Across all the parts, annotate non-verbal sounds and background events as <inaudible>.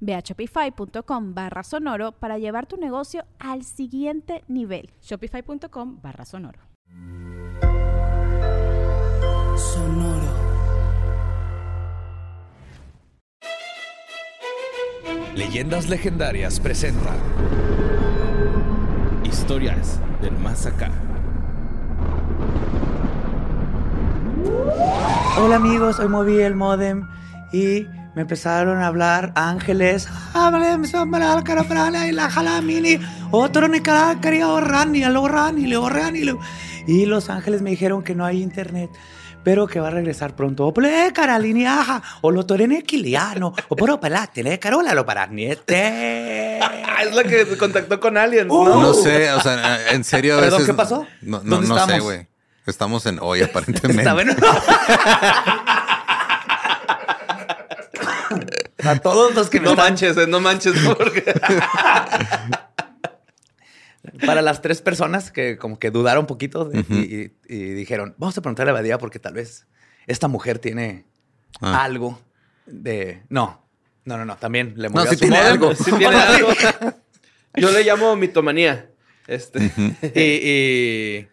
Ve a shopify.com barra sonoro para llevar tu negocio al siguiente nivel. Shopify.com barra sonoro. Sonoro. Leyendas Legendarias presenta Historias del Más Acá. Hola amigos, hoy moví el modem y me empezaron a hablar ángeles. Y los ángeles me dijeron que no hay internet, pero que va a regresar pronto. O lo torene quiliano, o por pelate, carola lo para niete. <laughs> Es la que contactó con Uh. ¿no? No sé, o sea, en serio a Perdón, veces... ¿qué pasó? No, no, ¿Dónde no sé, estamos? güey. Estamos en hoy, <laughs> aparentemente. Está bueno. <laughs> A todos los que me No están- manches, eh, no manches, <laughs> porque... Para las tres personas que como que dudaron un poquito de- y, y- y dijeron, vamos a preguntarle a Badía porque tal vez esta mujer tiene Ah. algo de... No, no, no, no, también le No, movió sí su tiene algo. Sí tiene <laughs> algo. Yo le llamo mitomanía. Este. Y,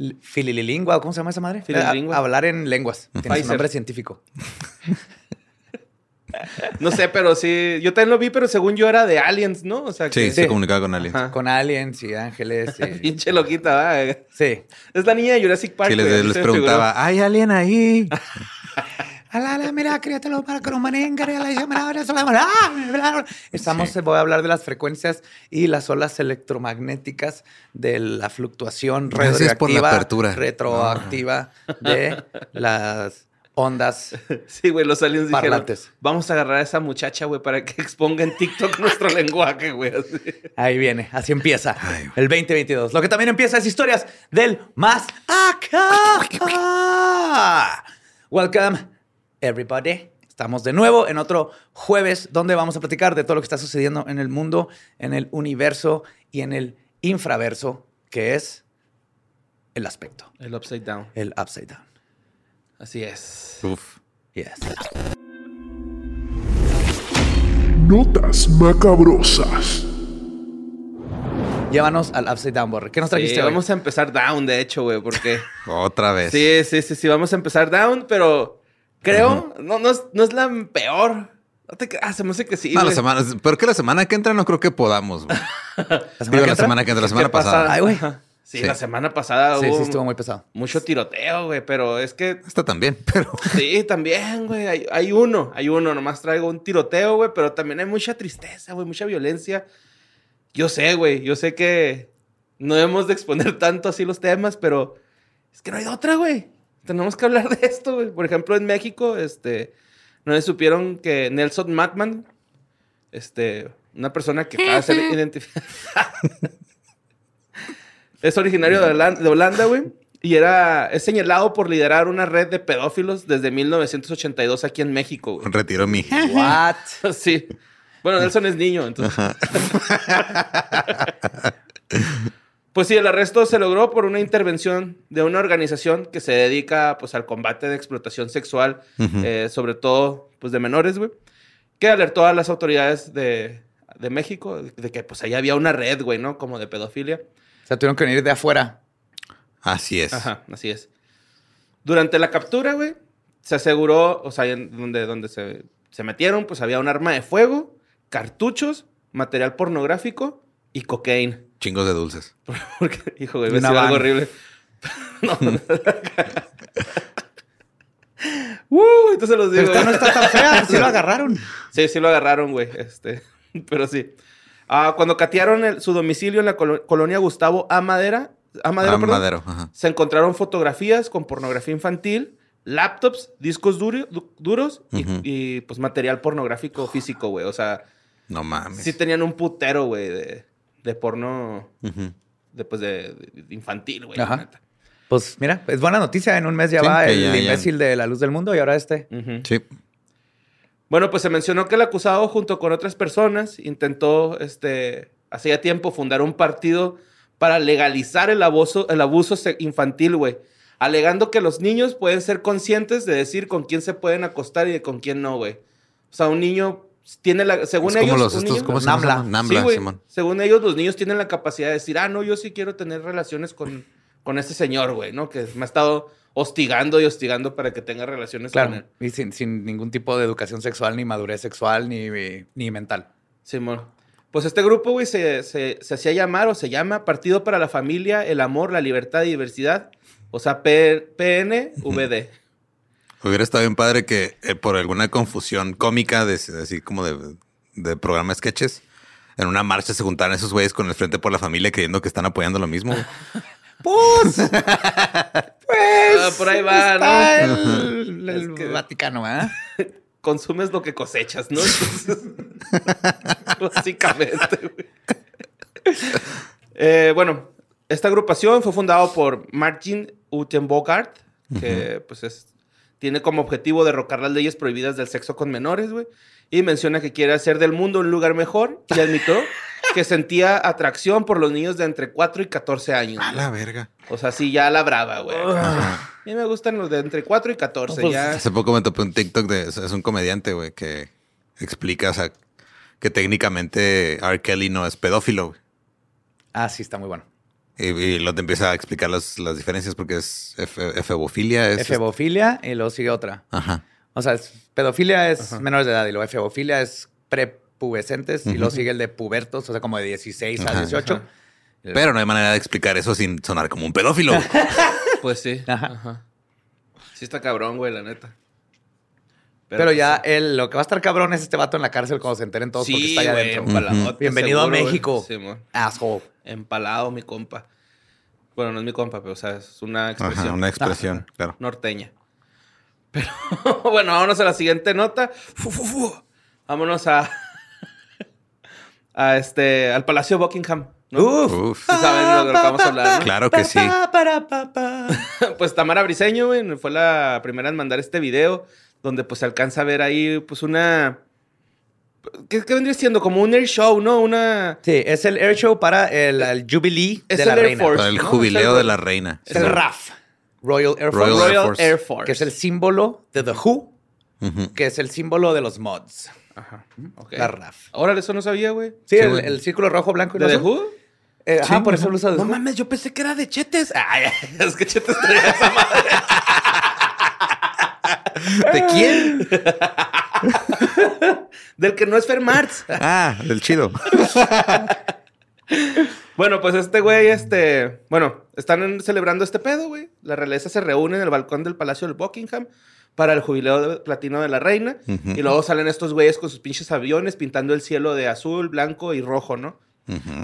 y filililingua, ¿cómo se llama esa madre? Fililingua. Hablar en lenguas. Tiene su nombre científico. <laughs> No sé, pero sí. Yo también lo vi, pero según yo era de aliens, ¿no? O sea, Sí, que... se comunicaba con alguien. Ajá. Con aliens y ángeles. y- <laughs> Pinche loquita, ¿verdad? Sí. Es la niña de Jurassic Park. Sí, les, preguntaba, ¿hay alguien ahí? Ah. Estamos, voy a hablar de las frecuencias y las olas electromagnéticas de la fluctuación Gracias por la radioactiva, apertura. retroactiva de <laughs> las ondas. <laughs> Sí, güey, los aliens dijeron, Parlantes. vamos a agarrar a esa muchacha, güey, para que exponga en TikTok <laughs> nuestro lenguaje, güey. así. Ahí viene, así empieza el 2022. Lo que también empieza es historias del más acá. Welcome, everybody. Estamos de nuevo en otro jueves donde vamos a platicar de todo lo que está sucediendo en el mundo, en el universo y en el infraverso, que es el aspecto, El upside down. el upside down. Así es. Uf. Yes. Notas macabrosas. Llévanos al upside down, Borre. ¿Qué nos Sí, trajiste hoy? vamos a empezar down, de hecho, güey, porque... <laughs> Otra vez. Sí, sí, sí, sí, vamos a empezar down, pero creo, no, no, es, no es la peor. No te creas, se me hace que sí. No, la semana, pero que la semana que entra no creo que podamos. güey. <laughs> ¿La Digo, que la entra? semana que entra, la semana pasada. Ay, güey. Sí, Sí. la semana pasada Sí, hubo sí, estuvo muy pesado. mucho tiroteo, güey, pero es que Esta también, <laughs> pero... sí, también, güey, hay, hay uno, hay uno, nomás traigo un tiroteo, güey, pero también hay mucha tristeza, güey, mucha violencia. Yo sé, güey, yo sé que no debemos de exponer <laughs> tanto así los temas, pero es que no hay otra, güey. Tenemos que hablar de esto, güey. Por ejemplo, en México, este, no se supieron que Nelson Matman, este, una persona que acaba de ser <laughs> identificada. Es originario de Holan- de Holanda, güey. Y era, es señalado por liderar una red de pedófilos desde 1982 aquí en México, güey. Retiro mi... What? <laughs> Sí. Bueno, Nelson es niño, entonces. <laughs> Pues sí, el arresto se logró por una intervención de una organización que se dedica pues, al combate de explotación sexual, eh, sobre todo pues, de menores, güey, que alertó a las autoridades de, de México de que pues ahí había una red, güey, ¿no? Como de pedofilia. O sea, tuvieron que venir de afuera. Así es. Ajá, así es. Durante la captura, güey, se aseguró, o sea, en donde, donde se, se metieron, pues había un arma de fuego, cartuchos, material pornográfico y cocaína. Chingos de dulces. <laughs> Porque, hijo, güey, decir algo horrible. <laughs> Uh, entonces los digo. Pero esta no está tan fea, sí lo <laughs> agarraron. Sí, sí lo agarraron, güey. Este, pero sí. Ah, cuando catearon el- su domicilio en la colo- colonia Gustavo A. Madera, A. Madero, perdón, Madero, ajá. se encontraron fotografías con pornografía infantil, laptops, discos du- duros y, pues material pornográfico físico, güey. O sea, No mames. sí tenían un putero, güey, de, de porno Ujú. de, pues, de, de infantil, güey. Pues mira, es buena noticia. En un mes ya Sí, va el ya- ya- imbécil de la luz del mundo y ahora este. Sí. Bueno, pues se mencionó que el acusado, junto con otras personas, intentó, este, hacía tiempo fundar un partido para legalizar el abuso, el abuso infantil, güey. Alegando que los niños pueden ser conscientes de decir con quién se pueden acostar y con quién no, güey. O sea, un niño tiene la, según Es ellos, como los un estos, niño- ¿cómo se Nambla. llama? Nambla, Sí, güey. Simón. Según ellos, los niños tienen la capacidad de decir, ah, no, yo sí quiero tener relaciones con, con este señor, güey, ¿no? Que me ha estado hostigando y hostigando para que tenga relaciones con él. Claro. Y sin, sin ningún tipo de educación sexual, ni madurez sexual, ni, ni mental. Simón. Pues este grupo, güey, se, se, se hacía llamar o se llama Partido para la Familia, el Amor, la Libertad y Diversidad. O sea, P- PNVD. <laughs> Hubiera estado bien padre que eh, por alguna confusión cómica, de, así como de, de programa sketches, en una marcha se juntaran esos güeyes con el Frente por la Familia creyendo que están apoyando lo mismo. <laughs> Pues, <laughs> pues, Ah, por ahí va, está ¿no? El, el Es que- Vaticano, ¿ah? <laughs> Consumes lo que cosechas, ¿no? Entonces, <laughs> básicamente, güey. Eh, bueno, esta agrupación fue fundada por Martin Utenbogart, que pues es, tiene como objetivo derrocar las leyes prohibidas del sexo con menores, güey. Y menciona que quiere hacer del mundo un lugar mejor y admitió que sentía atracción por los niños de entre 4 y 14 años. A güey. la verga. O sea, sí, ya la brava, güey. A mí me gustan los de entre 4 y 14. Pues, ya. Hace poco me topé un TikTok de es es un comediante, güey, que explica, o sea, que técnicamente R. Kelly no es pedófilo, güey. Ah, sí, está muy bueno. Y, y lo te empieza a explicar las, las diferencias porque es efe- efebofilia. Es, Efebofilia y luego sigue otra. Ajá. O sea, es- pedofilia es menores de edad y luego efebofilia es prepubescentes y luego sigue el de pubertos, o sea, como de 16 a Ajá. 18. Pero no hay manera de explicar eso sin sonar como un pedófilo. <laughs> Pues sí. Ajá. Ajá. Sí está cabrón, güey, la neta. Pero, ya el, lo que va a estar cabrón es este vato en la cárcel cuando se enteren todos porque Sí, está allá güey, adentro. empaladote, Bienvenido a seguro. México. Sí. Asshole. Empalado, mi compa. Bueno, no es mi compa, pero o sea, es una expresión Ajá, una expresión, claro. norteña. Pero <laughs> bueno, vámonos a la siguiente nota. Fu, fu, fu. Vámonos a, a este, al Palacio Buckingham. ¿no? Uf. Saben de lo que vamos a hablar, ¿no? Claro que sí. <laughs> pues Tamara Briseño, güey, fue la primera en mandar este video donde pues se alcanza a ver ahí pues una... ¿Qué, qué vendría siendo? Como un air show, ¿no? Una... Sí, es el air show para el, el Jubilee Es de el la Air reina. Force. Para el ¿no? jubileo Es el- de la reina. Es el RAF. Royal Air Force. Royal Air Royal Force. Air Force. Que es el símbolo de The Who, Ujú. que es el símbolo de los mods. Ajá. La RAF. Órale, eso no sabía, güey. Sí, Sí, el, güey. el círculo rojo, blanco y ¿De azul. Who? Eh, ajá, Sí, por eso ajá. lo usa The No Who. mames, yo pensé que era de Chetes. Ay, <laughs> es que Chetes traía esa madre. <laughs> ¿De quién? <laughs> Del que no es Fermarts. Ah, del chido. Bueno, pues este güey, este... Bueno, están celebrando este pedo, güey. La realeza se reúne en el balcón del Palacio del Buckingham para el jubileo de platino de la reina. Y luego salen estos güeyes con sus pinches aviones pintando el cielo de azul, blanco y rojo, ¿no?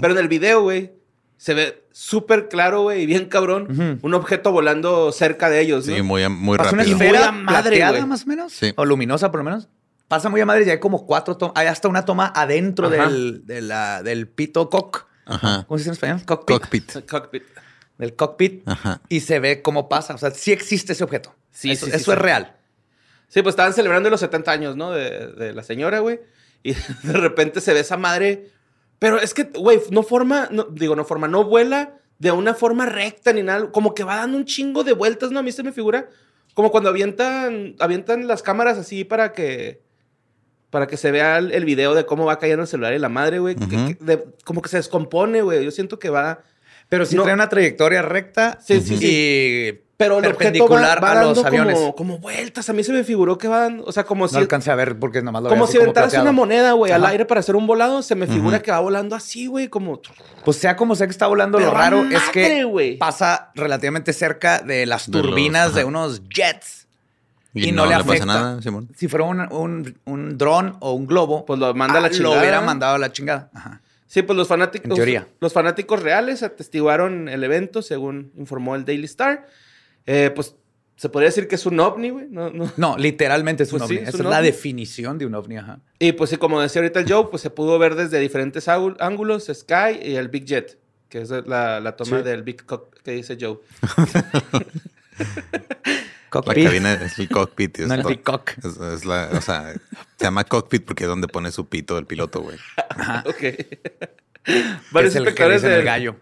Pero en el video, güey, se ve súper claro, güey, y bien cabrón, un objeto volando cerca de ellos, ¿no? Sí, muy, muy Pasa una rápido. muy esfera a madre, plateada, güey. más o menos. Sí. O luminosa, por lo menos. Pasa muy a madre y hay como cuatro tomas. Hay hasta una toma adentro del, de la- del pito cock. Ajá. ¿Cómo se dice en español? Cockpit. Cockpit. El <laughs> cockpit. Del cockpit. Ajá. Y se ve cómo pasa. O sea, sí existe ese objeto. Sí, eso sí, sí, eso sí. es real. Sí, pues estaban celebrando los 70 años, ¿no? De, de la señora, güey. Y <laughs> de repente se ve esa madre. Pero es que, güey, no forma, no, digo, no forma, no vuela de una forma recta ni nada. Como que va dando un chingo de vueltas, ¿no? A mí se me figura como cuando avientan, avientan las cámaras así para que, para que se vea el, el video de cómo va cayendo el celular y la madre, güey. como que se descompone, güey. Yo siento que va... Pero sí No. trae una trayectoria recta. Sí, sí, y Pero el objeto va, Perpendicular va a los dando aviones. como, como vueltas. A mí se me figuró que van, o sea, como No si, alcancé a ver porque nomás lo como si aventaras una moneda, güey, al aire para hacer un volado. Se me figura que va volando así, güey, como... Pues sea como sea que está volando, Pero lo raro es que pasa relativamente cerca de las De los- turbinas de unos jets. Y, Y no, no le le pasa afecta. nada, Simón. Si fuera un, un, un dron o un globo, Pues lo manda a la ah, chingada. Lo hubiera mandado a la chingada. Ajá. Sí, pues los fanáticos... En teoría. Los fanáticos reales atestiguaron el evento, según informó el Daily Star. Eh, pues se podría decir que es un ovni, güey. No, no. No, literalmente es un Pues sí, ovni. es Esa un es la ovni. definición de un ovni. Ajá. Y pues sí, como decía ahorita el Joe, pues se pudo ver desde diferentes ángulos, Sky y el Big Jet, que es la, la toma Sí. del Big Cock que dice Joe. <laughs> La Cockpit. cabina es el cockpit. es No, el. Es, es la, o sea, se llama cockpit porque es donde pone su pito el piloto, güey. <laughs> ok. Que Varios es el espectadores del- gallo.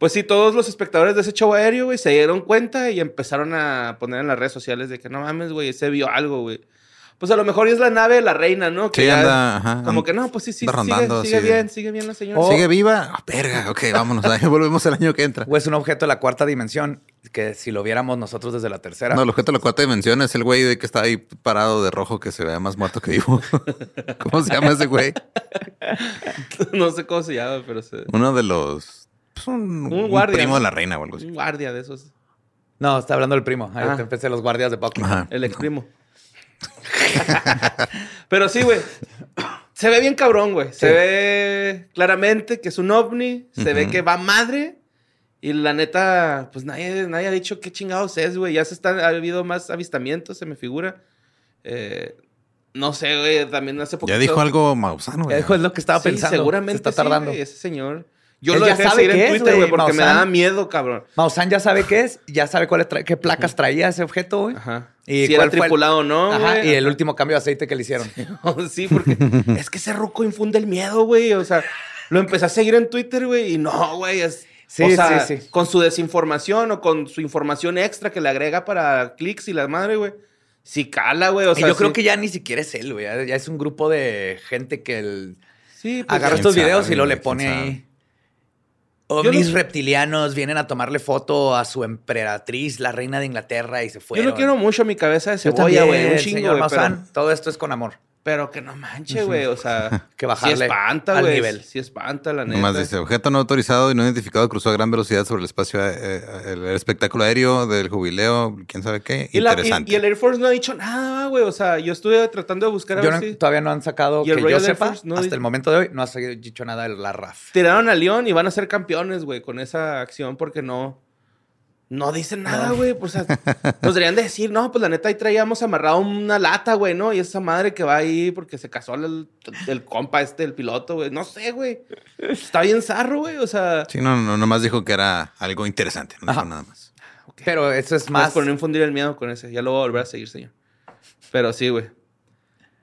Pues sí, todos los espectadores de ese show aéreo, güey, se dieron cuenta y empezaron a poner en las redes sociales de que no mames, güey, se vio algo, güey. Pues a lo mejor es la nave de la reina, ¿no? Que Sí, ya- anda, ajá, Como que no, pues sí, sí, sigue, rondando, sigue sí. bien, sigue bien la señora. Oh. ¿Sigue viva? Ah, verga, ok, vámonos. Ahí <laughs> volvemos el año que entra. O es un objeto de la cuarta dimensión que si lo viéramos nosotros desde la tercera. No, el objeto de la cuarta dimensión es el güey de que está ahí parado de rojo que se vea más muerto que vivo. <laughs> ¿Cómo se llama ese güey? <laughs> no sé cómo se llama, pero se... Uno de los. Pues, un, Un un guardia, primo ¿no? de la reina o algo así. Un guardia de esos. No, está hablando del primo. Ahí Ah. te empecé los guardias de Pokémon. Ajá. El ex primo. <laughs> Pero sí, güey. Se ve bien cabrón, güey. Se Sí. ve claramente que es un ovni. Se ve Ujú. que va madre. Y la neta, pues nadie, nadie ha dicho qué chingados es, güey. Ya se están, ha habido más avistamientos, se me figura. Eh, no sé, güey. También hace poquito. Ya dijo algo Mausano, Ya güey. dijo, es lo que estaba Sí, pensando. seguramente Se está sí, tardando. güey, ese señor. Yo Él lo ya dejé de sabe seguir qué en es, Twitter, güey, güey, porque me Maussan. daba miedo, cabrón. Maussan ya sabe qué es, ya sabe cuáles tra- qué placas traía ese objeto, güey. Ajá. ¿Y si era cuál fue el- tripulado o no, Ajá, güey. y el último cambio de aceite que le hicieron. <laughs> sí, porque es que ese ruco infunde el miedo, güey. O sea, lo empecé a seguir en Twitter, güey, y no, güey. Es, Sí, o sea, sí, sí. con su desinformación o con su información extra que le agrega para clics y la madre, güey. Sí cala, güey. O y sea, yo creo sí- que ya ni siquiera es él, güey. Ya, ya es un grupo de gente que el- Sí, pues, agarra quién estos sabe, videos y lo güey, le pone quién ahí. Yo Ovnis no- reptilianos vienen a tomarle foto a su emperatriz, la reina de Inglaterra, y se Yo fueron. lo quiero mucho mi cabeza de Yo cebolla, güey. Un chingo, señor. Pero. Todo esto es con amor. Pero que no manche, güey. O sea, <laughs> Que sí bajarle espanta, al güey. nivel. Sí espanta, la neta. Nomás dice, objeto no autorizado y no identificado cruzó a gran velocidad sobre el espacio, eh, el, espectáculo aéreo del jubileo, quién sabe qué. Y, la- y- Interesante. y el Air Force no ha dicho nada, güey. O sea, yo estuve tratando de buscar a Yo ver no- si... Todavía no han sacado, ¿Y que yo sepa, Force no hasta dice- el momento de hoy, no ha dicho nada de la RAF. tiraron a León y van a ser campeones, güey, con esa acción porque no. No dicen nada, güey. O sea, <laughs> nos deberían de decir, no, pues la neta ahí traíamos amarrado una lata, güey, ¿no? Y esa madre que va ahí porque se casó el, el compa este, el piloto, güey. No sé, güey. Está bien zarro, güey. O sea, Sí, no, no, nomás dijo que era algo interesante, no dijo nada más. Pero eso es más por no infundir el miedo con ese. Ya lo voy a volver a seguir, señor. Pero sí, güey.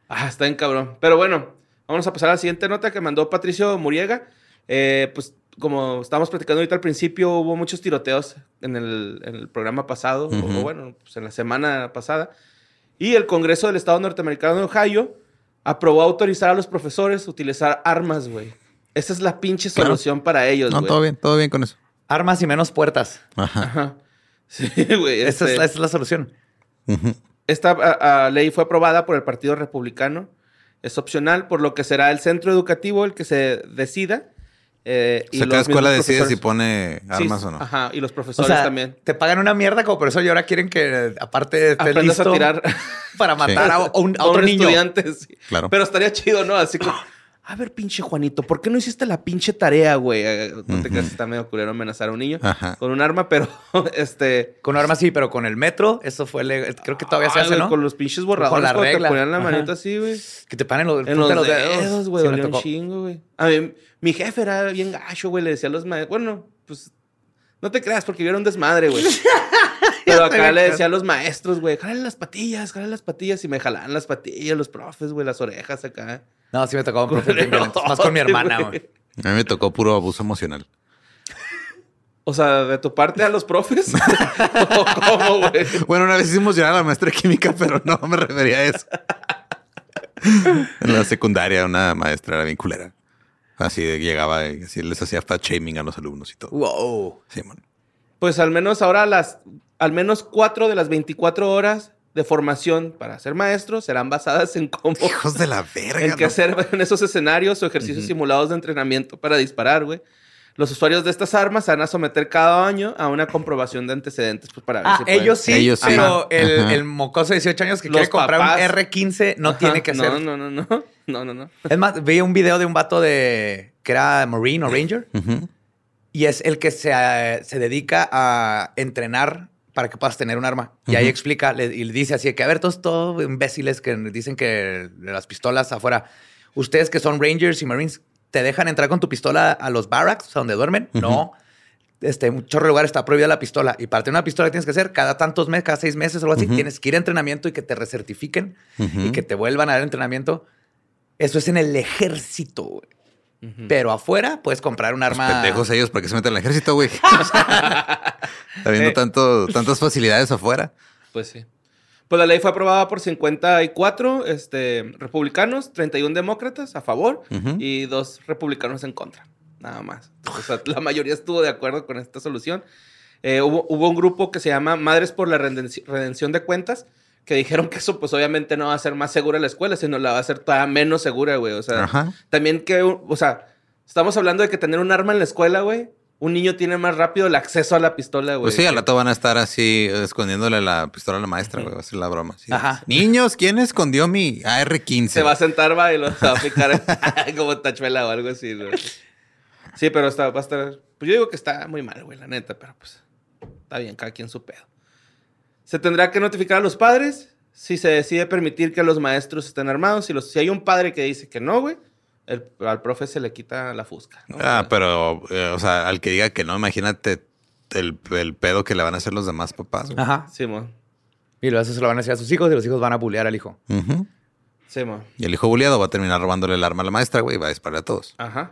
Ah, está bien cabrón. Pero bueno, vamos a pasar a la siguiente nota que mandó Patricio Muriega. Eh, pues como estábamos platicando ahorita al principio, hubo muchos tiroteos en el, en el programa pasado, Ujú. o bueno, pues en la semana pasada. Y el Congreso del Estado norteamericano de Ohio aprobó autorizar a los profesores a utilizar armas, güey. Esa es la pinche Claro. solución para ellos, No, güey. todo bien, todo bien con eso. Armas y menos puertas. Ajá. Ajá. <laughs> Sí, güey. Esa, este- es, la- esa es la solución. Ujú. Esta a- a, ley fue aprobada por el Partido Republicano. Es opcional, por lo que será el centro educativo el que se decida. Eh, O sea, cada escuela decide si pone Sí, armas o no. Ajá, y los O profesores sea, también. te pagan una mierda como por eso y ahora quieren que aparte estés Aprendas a listo tirar <laughs> para matar a, a un, a otro niño. estudiante. sí. Claro. Pero estaría chido, ¿no? Así como, <clears throat> a ver, pinche Juanito, ¿por qué no hiciste la pinche tarea, güey? Eh, No te creas, está medio culero amenazar a un niño Ajá. con un arma, pero <laughs> este... Con armas sí, pero con el metro, eso fue legal. Creo que todavía se ay, hace, ¿no? Con los pinches borradores, la cuando regla. te ponían la Ajá. manita así, güey. Que te paren los, En los, dedos, güey, Sí, dolía un chingo, güey. A mí, mi jefe era bien gacho, güey, le decía a los maestros, bueno, pues, no te creas, porque yo era un desmadre, güey. <laughs> Pero acá le decía a los maestros, güey, jalen las patillas, jalen las patillas, y me jalaban las patillas, los profes, güey, las orejas acá. No, sí me tocó con profes bien violentos. Más con mi hermana, güey. A mí me tocó puro abuso emocional. O sea, de tu parte a los profes. <laughs> ¿O ¿Cómo, güey? Bueno, una vez hicimos llorar a la maestra de química, pero no me refería a eso. en la secundaria, una maestra era bien culera. Así llegaba y así les hacía fat shaming a los alumnos y todo. Wow. Sí, man. Pues al menos ahora las al menos cuatro de las 24 horas de formación para ser maestro serán basadas en cómo <laughs> Hijos de la verga. en qué ¿no? hacer en esos escenarios o ejercicios simulados de entrenamiento para disparar, güey. Los usuarios de estas armas se van a someter cada año a una comprobación de antecedentes pues, para ver Ah, si pueden- ellos sí, Ellos sí. pero el, mocoso de 18 años que Los quiere comprar papás. un R15 no Ajá, tiene que hacer. No, no, no, no. <laughs> No, no, no. Es más, vi un video de un vato de que era Marine o Ranger Ujú. y es el que se, eh, se dedica a entrenar para que puedas tener un arma. Y ahí explica le- y le dice así que, a ver, todos, todos imbéciles que dicen que las pistolas afuera, ustedes que son Rangers y Marines, ¿te dejan entrar con tu pistola a los barracks, a donde duermen? No. Este, en de lugares está prohibida la pistola. Y para tener una pistola, ¿qué tienes que hacer? Cada tantos meses, cada seis meses o algo así, tienes que ir a entrenamiento y que te recertifiquen y que te vuelvan a dar entrenamiento. Eso es en el ejército, güey. Pero afuera puedes comprar un Los arma. pendejos ellos, ¿para qué se meten al ejército, güey? <laughs> Habiendo Eh. tanto, tantas facilidades afuera. Pues sí. Pues la ley fue aprobada por 54 este, republicanos, 31 demócratas a favor Ujú. y dos republicanos en contra. Nada más. O sea, la mayoría estuvo de acuerdo con esta solución. Eh, hubo, hubo un grupo que se llama Madres por la Redenci- Redención de Cuentas que dijeron que eso pues obviamente no va a ser más segura la escuela, sino la va a hacer todavía menos segura, güey. O sea, Ajá. también que, o sea, estamos hablando de que tener un arma en la escuela, güey, un niño tiene más rápido el acceso a la pistola, güey. Pues sí, al rato van a estar así eh, escondiéndole la pistola a la maestra, güey. Va a ser la broma. sí. Ajá. Niños, ¿quién escondió mi AR-15? Se va a sentar, va, y lo se va a picar <laughs> como tachuela o algo así, güey. Sí, pero está, va a estar. Pues yo digo que está muy mal, güey, la neta, pero pues está bien, cada quien su pedo. Se tendrá que notificar a los padres si se decide permitir que los maestros estén armados. Si, los, si hay un padre que dice que no, güey, el- al profe se le quita la fusca. ¿no? Ah, pero, eh, o sea, al que diga que no, imagínate el, el pedo que le van a hacer los demás papás. güey. Ajá. Simón, Y luego eso se lo van a decir a sus hijos y los hijos van a bullear al hijo. Ujú. Simón. Y el hijo buleado va a terminar robándole el arma a la maestra, güey, y va a disparar a todos. Ajá.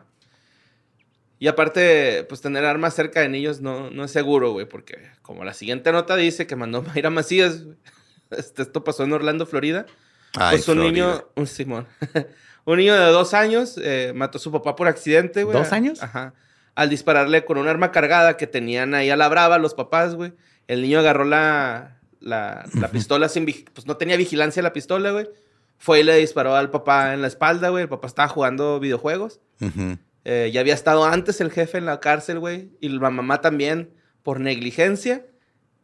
Y aparte, pues tener armas cerca de niños no, no es seguro, güey, porque como la siguiente nota dice que mandó <laughs> Mayra Macías, güey, este, esto pasó en Orlando, Florida. Ay, pues un Florida. niño, un Simón, <laughs> un niño de dos años eh, mató a su papá por accidente, güey. ¿Dos años? Ajá. Al dispararle con un arma cargada que tenían ahí a la brava los papás, güey. El niño agarró la, la, la <laughs> pistola sin... Pues no tenía vigilancia la pistola, güey. Fue y le disparó al papá en la espalda, güey. El papá estaba jugando videojuegos. Ujú. Eh, ya había estado antes el jefe en la cárcel, güey. Y la mamá también por negligencia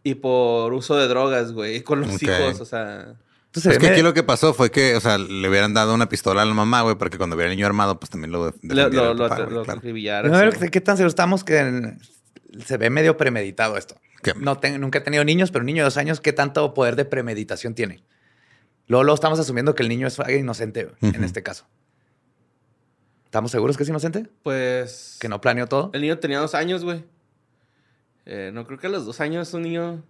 y por uso de drogas, güey. Con los hijos, o sea... Entonces, Es que me- aquí lo que pasó fue que, o sea, le hubieran dado una pistola a la mamá, güey, para que cuando viera el niño armado, pues también lo Lo, lo, lo, papá, lo güey, claro. acribillara, No, sí. ¿Qué tan seguros estamos que se ve medio premeditado esto? ¿Qué? No te- nunca he tenido niños, pero un niño de dos años, ¿qué tanto poder de premeditación tiene? Luego, luego estamos asumiendo que el niño es inocente en este caso. ¿Estamos seguros que es inocente? Pues... ¿Que no planeó todo? El niño tenía dos años, güey. Eh, no creo que a los dos años un niño...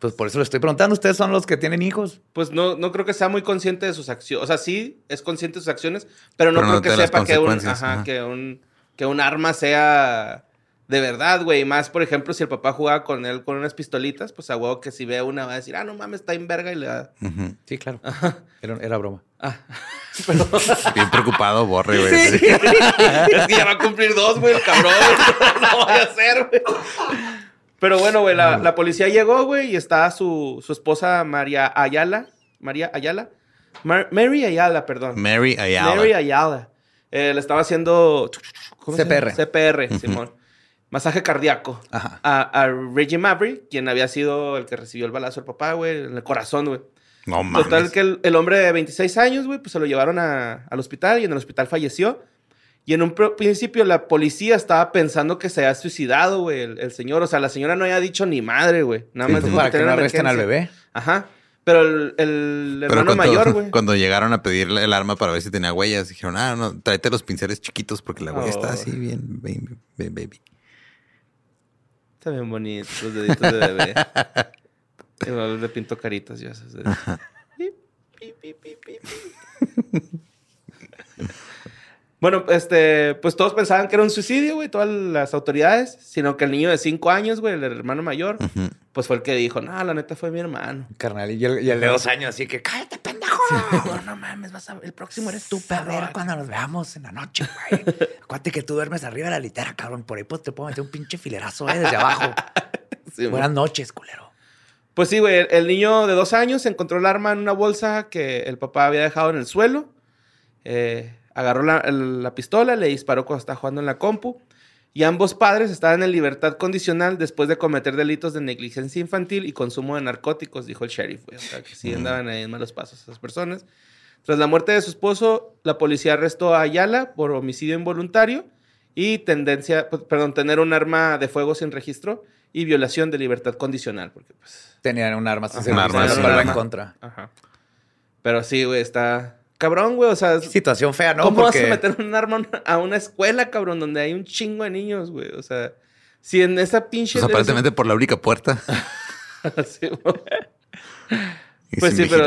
Pues por eso le estoy preguntando. Ustedes son los que tienen hijos. Pues no, no creo que sea muy consciente de sus acciones. O sea, sí es consciente de sus acciones, pero no Pero creo que sepa que un, consecuencias, ajá, ajá. que, un, que un arma sea de verdad, güey. Más, por ejemplo, si el papá jugaba con él con unas pistolitas, pues a huevo que si ve una va a decir, ah, no mames, está en verga y le da. Ujú. Sí, claro. Era, era broma. Ah. Bien preocupado, borre, güey. es que ya va a cumplir dos, güey, el cabrón. <laughs> no voy a hacer, güey. Pero bueno, güey, la, la policía llegó, güey, y está su, su esposa María Ayala. María Ayala. Mar- Mary Ayala, perdón. Mary Ayala. Mary Ayala. Eh, le estaba haciendo ¿cómo se llama? CPR. CPR, Simón. Masaje cardíaco. Ajá. A, a Reggie Maverick, quien había sido el que recibió el balazo del papá, güey, en el corazón, güey. No mames. Total que el, el hombre de 26 años, güey, pues se lo llevaron a- al hospital y en el hospital falleció. Y en un pr- principio la policía estaba pensando que se había suicidado, güey, el, el señor. O sea, la señora no había dicho ni madre, güey. Nada Sí, más pues para que no arresten al bebé. Ajá. Pero el, el Pero hermano cuando, mayor, güey. cuando llegaron a pedir el arma para ver si tenía huellas, dijeron, ah, no, tráete los pinceles chiquitos porque la huella está Oh. así bien, baby, baby. Está bien bonito, los deditos de bebé. <laughs> Igual le pinto caritas ya. pip. Bueno, este, pues todos pensaban que era un suicidio, güey, todas las autoridades, sino que el niño de 5 años, güey, el hermano mayor, pues fue el que dijo, no, la neta fue mi hermano. Carnal, y el, y el de dos años, así que cállate, pendejo. No, no mames, vas a, el próximo eres tú, A ver perro. cuando nos veamos en la noche, güey. <laughs> Acuérdate que tú duermes arriba de la litera, cabrón. Por ahí pues, te puedo meter un pinche filerazo eh, desde abajo. Sí, Buenas noches, culero. Pues sí, güey. El, niño de dos años encontró el arma en una bolsa que el papá había dejado en el suelo. Eh, agarró la pistola, le disparó cuando estaba jugando en la compu. Y ambos padres estaban en libertad condicional después de cometer delitos de negligencia infantil y consumo de narcóticos, dijo el sheriff. güey. O sea, que sí andaban ahí en malos pasos esas personas. Tras la muerte de su esposo, la policía arrestó a Ayala por homicidio involuntario y tendencia, pues, perdón, tener un arma de fuego sin registro y violación de libertad condicional, porque pues, Tenían un arma ser un arma en contra. ajá. Pero sí, güey, está cabrón, güey, o sea, Situación fea, ¿no? ¿cómo Porque vas a meter un arma a una- escuela, cabrón, donde hay un chingo de niños, güey? O sea, si en esa pinche... Pues aparentemente por la única puerta. <laughs> Sí, <laughs> pues sin sí, pero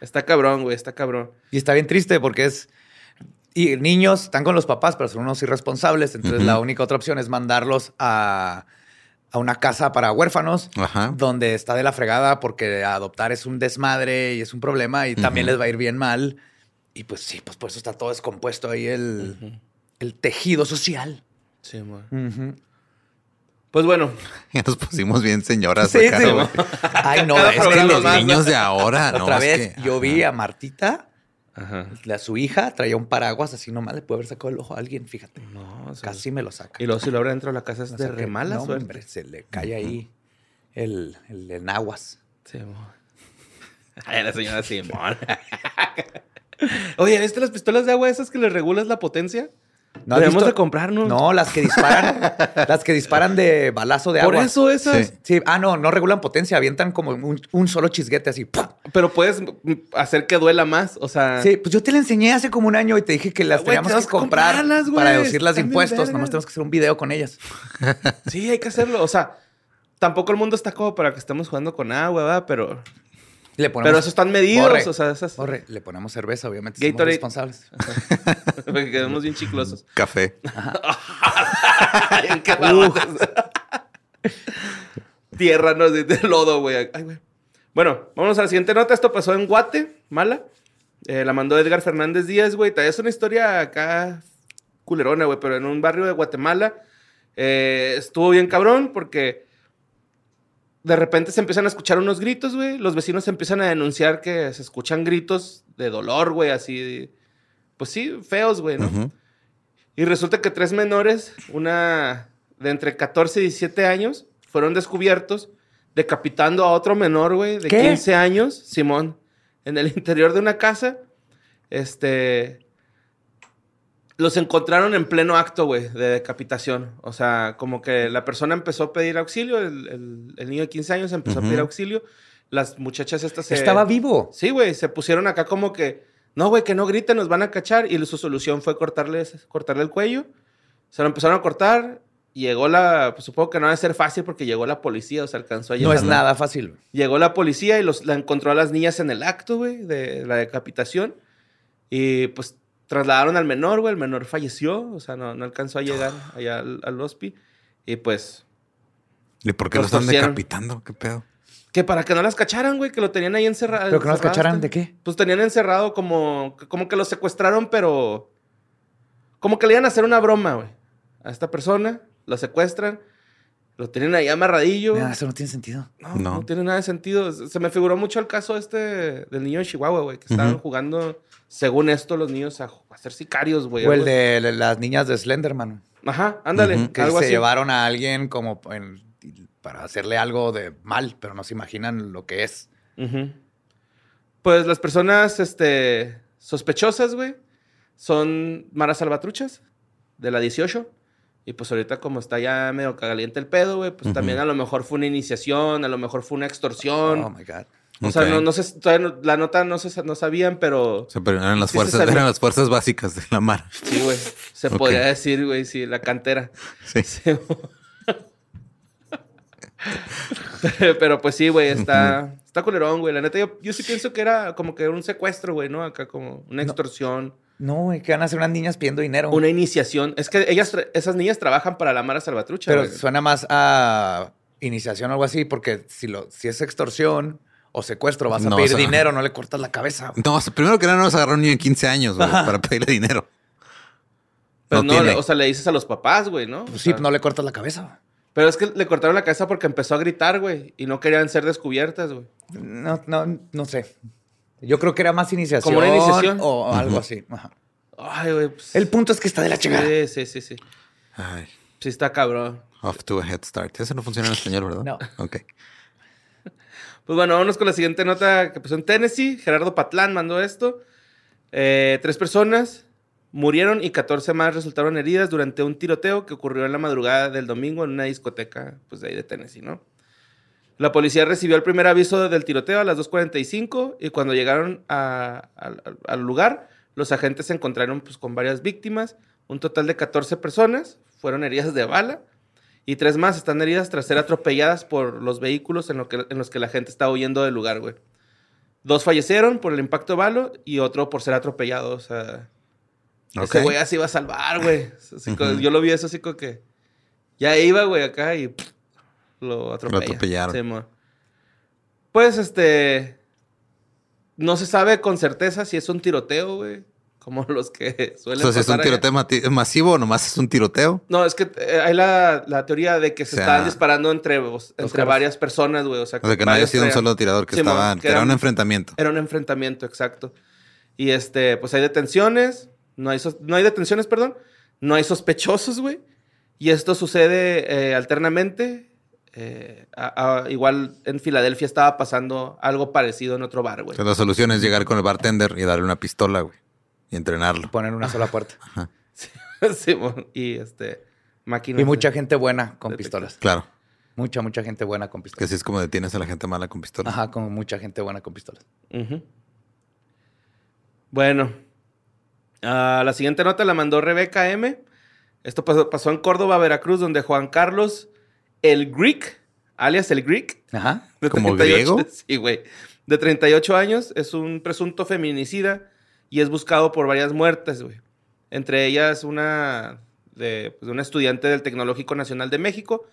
está cabrón, güey, está cabrón. Y está bien triste porque es. Y niños están con los papás, pero son unos irresponsables. Entonces, la única otra opción es mandarlos a, a una casa para huérfanos, Ajá. donde está de la fregada porque adoptar es un desmadre y es un problema y también les va a ir bien mal. Y pues sí, pues por eso está todo descompuesto ahí el, el tejido social. Sí, güey. Ujú. Pues bueno, <laughs> Ya nos pusimos bien señoras Sí, acá, sí. Ay, no, es Es que los ¿no? niños de ahora, ¿no? otra es vez que- yo vi a Martita, Ajá. la, su hija, traía un paraguas así nomás, le puede haber sacado el ojo a alguien, fíjate. No, o sea, Casi me lo saca. Y luego si lo abre dentro de la casa es de no, suerte. hombre, se le cae ahí el, el enaguas. Sí. <laughs> Ay, la señora Simón. <laughs> Oye, ¿viste las pistolas de agua esas que le regulas la potencia? ¿No Debemos visto? de comprarnos. No, las que disparan, <laughs> las que disparan de balazo de Por agua. eso esas. Sí. Sí, ah, no, no regulan potencia, avientan como un, un solo chisguete así. ¡pum! Pero puedes hacer que duela más. O sea. Sí, pues yo te la enseñé hace como un año y te dije que las teníamos que comprar comprarlas, para deducir las impuestos. vergas. Nomás tenemos que hacer un video con ellas. Sí, hay que hacerlo. O sea, tampoco el mundo está como para que estemos jugando con agua, ¿verdad? Pero, Le ponemos, pero eso están medidos. Borre, o sea, esas. borre, le ponemos cerveza, obviamente. Somos Gatorade. responsables. <laughs> Para que quedemos bien chiclosos. Café. <laughs> Tierra, no, de, de lodo, güey. Ay, güey. Bueno, vamos a la siguiente nota. Esto pasó en Guate, mala. Eh, la mandó Edgar Fernández Díaz, güey. Tal vez una historia acá culerona, güey, pero en un barrio de Guatemala. eh, estuvo bien cabrón porque de repente se empiezan a escuchar unos gritos, güey. Los vecinos empiezan a denunciar que se escuchan gritos de dolor, güey, así. Pues sí, feos, güey, ¿no? Y resulta que tres menores, una de entre 14 y 17 años, fueron descubiertos decapitando a otro menor, güey, de ¿Qué? 15 años, Simón, en el interior de una casa. Este. Los encontraron en pleno acto, güey, de decapitación. O sea, como que la persona empezó a pedir auxilio, el, el- el niño de 15 años empezó a pedir auxilio. Las muchachas estas se... Estaba vivo. Sí, güey, se pusieron acá como que, no, güey, que no griten, nos van a cachar. Y su solución fue cortarles, cortarle el cuello. Se lo empezaron a cortar. Llegó la, pues supongo que no va a ser fácil porque llegó la policía, o sea, alcanzó a No llegar. es nada fácil. Llegó la policía y los, la encontró a las niñas en el acto, güey, de la decapitación. Y pues trasladaron al menor, güey. El menor falleció, o sea, no, no alcanzó a llegar allá al, al hospi. Y pues, ¿Y por qué Los lo están torcieron. decapitando? ¿Qué pedo? que para que no las cacharan, güey, que lo tenían ahí encerrado. ¿Pero que no las cacharan de qué? Pues tenían encerrado como, como que lo secuestraron, pero como que le iban a hacer una broma, güey. A esta persona, lo secuestran, lo tienen ahí amarradillo. Mira, eso no tiene sentido. No, no, No. tiene nada de sentido. Se me figuró mucho el caso este del niño de Chihuahua, güey, que estaban jugando, según esto, los niños a, a ser sicarios, güey. O el de las niñas de Slenderman. Ajá, ándale, Ujú. Que algo se así. llevaron a alguien como en- para hacerle algo de mal, pero no se imaginan lo que es. Pues las personas este, sospechosas, güey, son Mara Salvatruchas, de la 18. Y pues ahorita como está ya medio caliente el pedo, güey, pues también a lo mejor fue una iniciación, a lo mejor fue una extorsión. Oh my God. O sea, no, no sé, todavía no- la nota no, se, no sabían, pero O sea, pero eran las Sí se fuerzas, eran las fuerzas básicas de la mar. sí, güey, se Ok. podría decir, güey, sí, la cantera. Sí. Sí. <laughs> Pero pues sí, güey, está, está culerón, güey. La neta, yo, yo sí pienso que era como que un secuestro, güey, ¿no? Acá como una extorsión, No, güey, que van a hacer unas niñas pidiendo dinero. una iniciación. Es que ellas, esas niñas trabajan para la Mara Salvatrucha, pero güey. suena más a iniciación o algo así, porque si, lo, si es extorsión o secuestro, vas a No, pedir o sea- dinero, no le cortas la cabeza. No, o sea, primero que nada nos agarró un niño de 15 años güey, para pedirle dinero. Pero no no, o sea, le dices a los papás, güey, ¿no? Pues sí, sea, no le cortas la cabeza. Pero es que le cortaron la cabeza porque empezó a gritar, güey. Y no querían ser descubiertas, güey. No, no, no sé. Yo creo que era más iniciación. Como una iniciación. O algo así. Ajá. Ay, güey. pues, El punto es que está de la chingada. Sí, sí, sí, sí. Ay, Sí está cabrón. off to a head start. Eso no funciona en español, ¿verdad? No. Ok. Pues bueno, vámonos con la siguiente nota que pasó en Tennessee. Gerardo Patlán mandó esto. Eh, tres personas murieron y 14 más resultaron heridas durante un tiroteo que ocurrió en la madrugada del domingo en una discoteca pues, de ahí de Tennessee, ¿no? La policía recibió el primer aviso del tiroteo a las 2.45 y cuando llegaron a- al- al lugar, los agentes se encontraron pues, con varias víctimas. Un total de 14 personas fueron heridas de bala y tres más están heridas tras ser atropelladas por los vehículos en, lo que- en los que la gente estaba huyendo del lugar, güey. Dos fallecieron por el impacto de balo y otro por ser atropellado. O sea, ese Ok. güey así iba a salvar, güey. <laughs> Así Ujú. Yo lo vi eso así como que ya iba, güey, acá y pff, lo atropella. atropellaron. Sí, mo. pues, este... No se sabe con certeza si es un tiroteo, güey. Como <laughs> los que suelen Entonces, ¿es un pasar tiroteo mati- masivo o nomás es un tiroteo? No, es que eh, hay la, la teoría de que se O sea, estaban disparando entre, entre varias personas, güey. O sea, O sea, que no haya sido un solo tirador, que Simón, estaba... que era un enfrentamiento. Era un enfrentamiento, exacto. Y este, pues hay detenciones. No hay, no hay detenciones, perdón. No hay sospechosos, güey. Y esto sucede eh, alternamente. Eh, a- a- igual en Filadelfia estaba pasando algo parecido en otro bar, güey. La solución es llegar con el bartender y darle una pistola, güey. Y entrenarlo. Poner una sola puerta. Simón, <laughs> y este, máquinas. Y mucha de- gente buena con pistolas. Claro. Mucha, mucha gente buena con Que pistolas. así es como detienes a la gente mala con pistola. Ajá, con mucha gente buena con pistolas. Bueno, la siguiente nota la mandó Rebeca M. Esto pasó, pasó en Córdoba, Veracruz, donde Juan Carlos el Greek, alias el Greek, Ajá. de ¿Como griego? <laughs> Sí, güey. De 38 años, es un presunto feminicida y es buscado por varias muertes, güey. Entre ellas una de, pues, una estudiante del Tecnológico Nacional de México,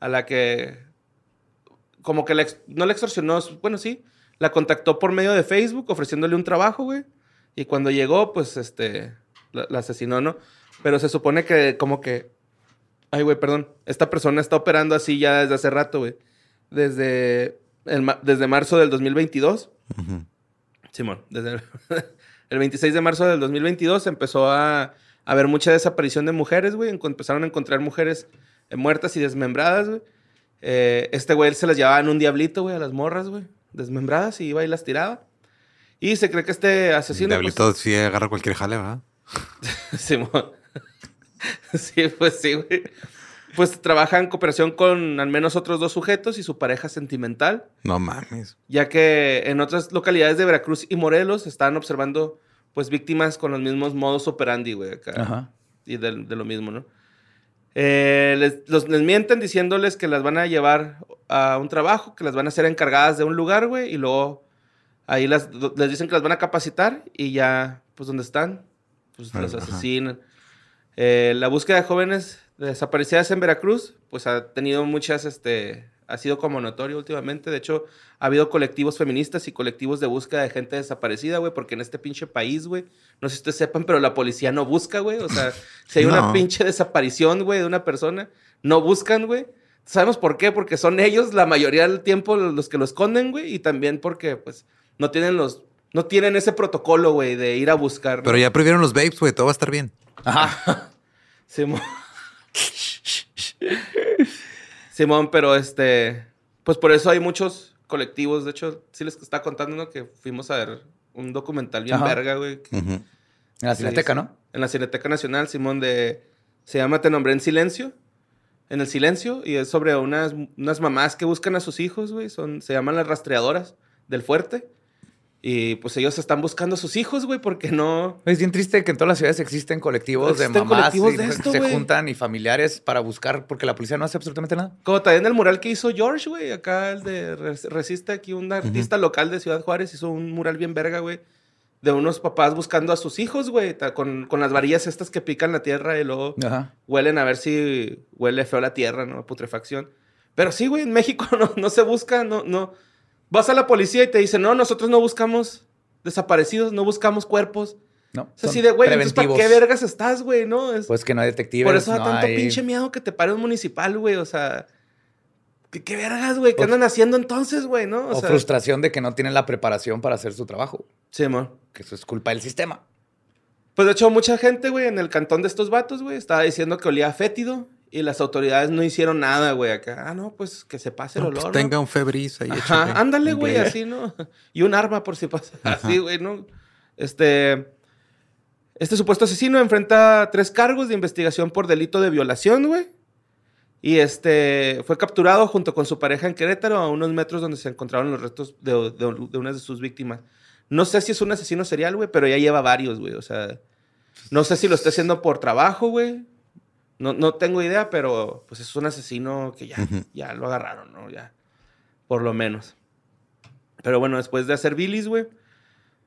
a la que como que la no la extorsionó, bueno, sí, la contactó por medio de Facebook ofreciéndole un trabajo, güey. Y cuando llegó, pues, este, la, la asesinó, ¿no? Pero se supone que como que, ay, güey, perdón, esta persona está operando así ya desde hace rato, güey. Desde, el desde marzo del 2022. Ujú. Simón, desde <laughs> el, el 26 de marzo del 2022 empezó a, a haber mucha desaparición de mujeres, güey. Empezaron a encontrar mujeres eh, muertas y desmembradas, güey. Eh, este güey se las llevaba en un diablito, güey, a las morras, güey. Desmembradas y iba y las tiraba. Y se cree que este asesino... pues, Diablito sí agarra cualquier jale, ¿verdad? <laughs> Simón. sí, pues sí, güey. Pues trabaja en cooperación con al menos otros dos sujetos y su pareja sentimental, No mames. ya que en otras localidades de Veracruz y Morelos estaban observando pues víctimas con los mismos modos operandi, güey, acá. Ajá. Y de, de lo mismo, ¿no? Eh, les, los, les mienten diciéndoles que las van a llevar a un trabajo, que las van a hacer encargadas de un lugar, güey, y luego ahí las, les dicen que las van a capacitar y ya, pues, ¿dónde están? Pues las asesinan. Eh, la búsqueda de jóvenes desaparecidas en Veracruz, pues ha tenido muchas, este, ha sido como notorio últimamente. De hecho, ha habido colectivos feministas y colectivos de búsqueda de gente desaparecida, güey, porque en este pinche país, güey, no sé si ustedes sepan, pero la policía no busca, güey. O sea, <laughs> si hay una pinche desaparición, güey, de una persona, no buscan, güey. ¿Sabemos por qué? Porque son ellos la mayoría del tiempo los que lo esconden, güey, y también porque, pues, no tienen los, no tienen ese protocolo, güey, de ir a buscar. ¿no? Pero ya prohibieron los vapes, güey. Todo va a estar bien. <laughs> Simón. <laughs> Simón, pero este, pues por eso hay muchos colectivos. De hecho, sí les estaba contando, ¿no? Que fuimos a ver un documental bien Ajá. verga, güey. que-. En la Cineteca. ¿no? En la Cineteca Nacional, Simón, de... Se llama Te nombré en silencio. En el silencio. Y es sobre unas, unas mamás que buscan a sus hijos, güey. Son, se llaman las rastreadoras del fuerte. Y pues ellos están buscando a sus hijos, güey, porque no... Es bien triste que en todas las ciudades existen colectivos Existen de mamás colectivos y de esto, se güey. juntan y familiares para buscar porque la policía no hace absolutamente nada. Como también el mural que hizo George, güey. Acá el de Res- Resiste, aquí un artista local de Ciudad Juárez hizo un mural bien verga, güey. De unos papás buscando a sus hijos, güey. Con, con las varillas estas que pican la tierra y luego Ajá. huelen a ver si huele feo la tierra, ¿no? Putrefacción. Pero sí, güey, en México <laughs> no, no se busca, no, no. Vas a la policía y te dicen, no, nosotros no buscamos desaparecidos, no buscamos cuerpos. ¿no? Son así de, güey, ¿para qué vergas estás, güey? ¿No? Es- Pues que no hay detectives. por eso da no tanto hay- pinche miedo que te pare un municipal, güey. O sea, ¿qué, qué vergas, güey? ¿Qué O- andan haciendo entonces, güey? ¿No? O, sea, frustración de que no tienen la preparación para hacer su trabajo. Sí, amor. Que eso es culpa del sistema. Pues de hecho, mucha gente, güey, en el cantón de estos vatos, güey, estaba diciendo que olía fétido y las autoridades no hicieron nada, güey. Acá, ah, no, pues que se pase el No, olor. pues ¿no? tenga un febriz ahí. Ajá, ándale, güey, así, ¿no? <laughs> Y un arma por si pasa. <laughs> Así, güey, ¿no? Este. Este supuesto asesino enfrenta tres cargos de investigación por delito de violación, güey. Y este fue capturado junto con su pareja en Querétaro a unos metros donde se encontraron los restos de, de- de una de sus víctimas. No sé si es un asesino serial, güey, pero ya lleva varios, güey. O sea, no sé si lo está haciendo por trabajo, güey. No, no tengo idea, pero pues es un asesino que ya, ya lo agarraron, ¿no? Ya, por lo menos. Pero bueno, después de hacer bilis, güey,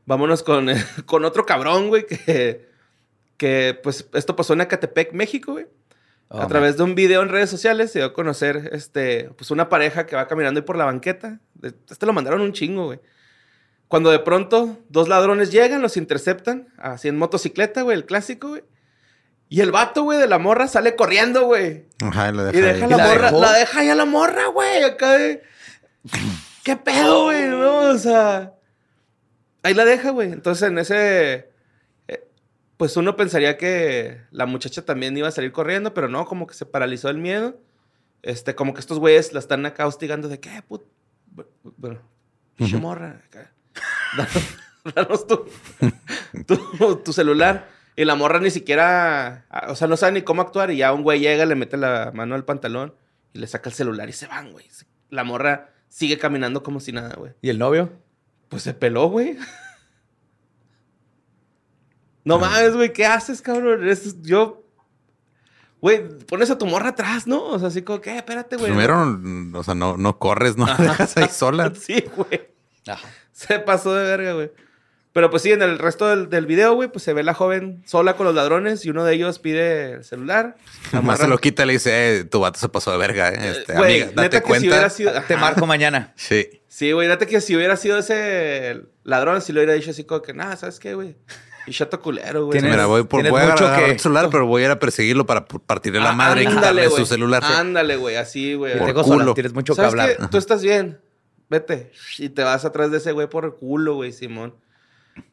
vámonos con, <laughs> con otro cabrón, güey, que, que pues esto pasó en Acatepec, México, güey. Oh, a través de un video en redes sociales se dio a conocer este, pues una pareja que va caminando ahí por la banqueta. Este lo mandaron un chingo, güey. Cuando de pronto dos ladrones llegan, los interceptan, así en motocicleta, güey, el clásico, güey. Y el vato, güey, de la morra sale corriendo, güey. Ajá, y lo deja Y deja ahí. la, ¿Y la morra, la deja ya la morra, güey, acá de... ¿Qué pedo, güey? No, o sea... Ahí la deja, güey. Entonces, en ese... eh, Pues uno pensaría que la muchacha también iba a salir corriendo, pero no, como que se paralizó el miedo. Este, como que estos güeyes la están acá hostigando de qué, put... Bueno, pinche morra. acá. <laughs> Danos, danos tu, tu, tu celular. Y la morra ni siquiera, ah, o sea, no sabe ni cómo actuar. Y ya un güey llega, le mete la mano al pantalón y le saca el celular y se van, güey. La morra sigue caminando como si nada, güey. ¿Y el novio? Pues se peló, güey. No mames, güey, ¿qué haces, cabrón? Es- yo. Güey, pones a tu morra atrás, ¿no? O sea, así como, ¿qué? Espérate, güey. Primero, o sea, no, no corres, no la <laughs> dejas ahí sola. Sí, güey. Se pasó de verga, güey. Pero pues sí, en el resto del, del video, güey, pues se ve la joven sola con los ladrones y uno de ellos pide el celular. <laughs> La Más se lo quita y le dice, eh, tu vato se pasó de verga, eh. Este, Eh, güey, amiga, date neta que si cuenta. hubiera sido- Te marco mañana. Sí. Sí, güey, neta que si hubiera sido ese ladrón, si lo hubiera dicho así como que, nada, ¿sabes qué, güey? Y chato culero, güey. Tienes- Mira, voy, por, voy a mucho agarrar que- el celular, pero voy a ir a perseguirlo para partirle la Ah, madre y ándale, quitarle su celular. Ándale, güey, así, güey. Te Por tengo sola, culo. tienes mucho que ¿Sabes hablar. qué? Tú estás bien. Vete. Y te vas atrás de ese güey por el culo, güey, Simón.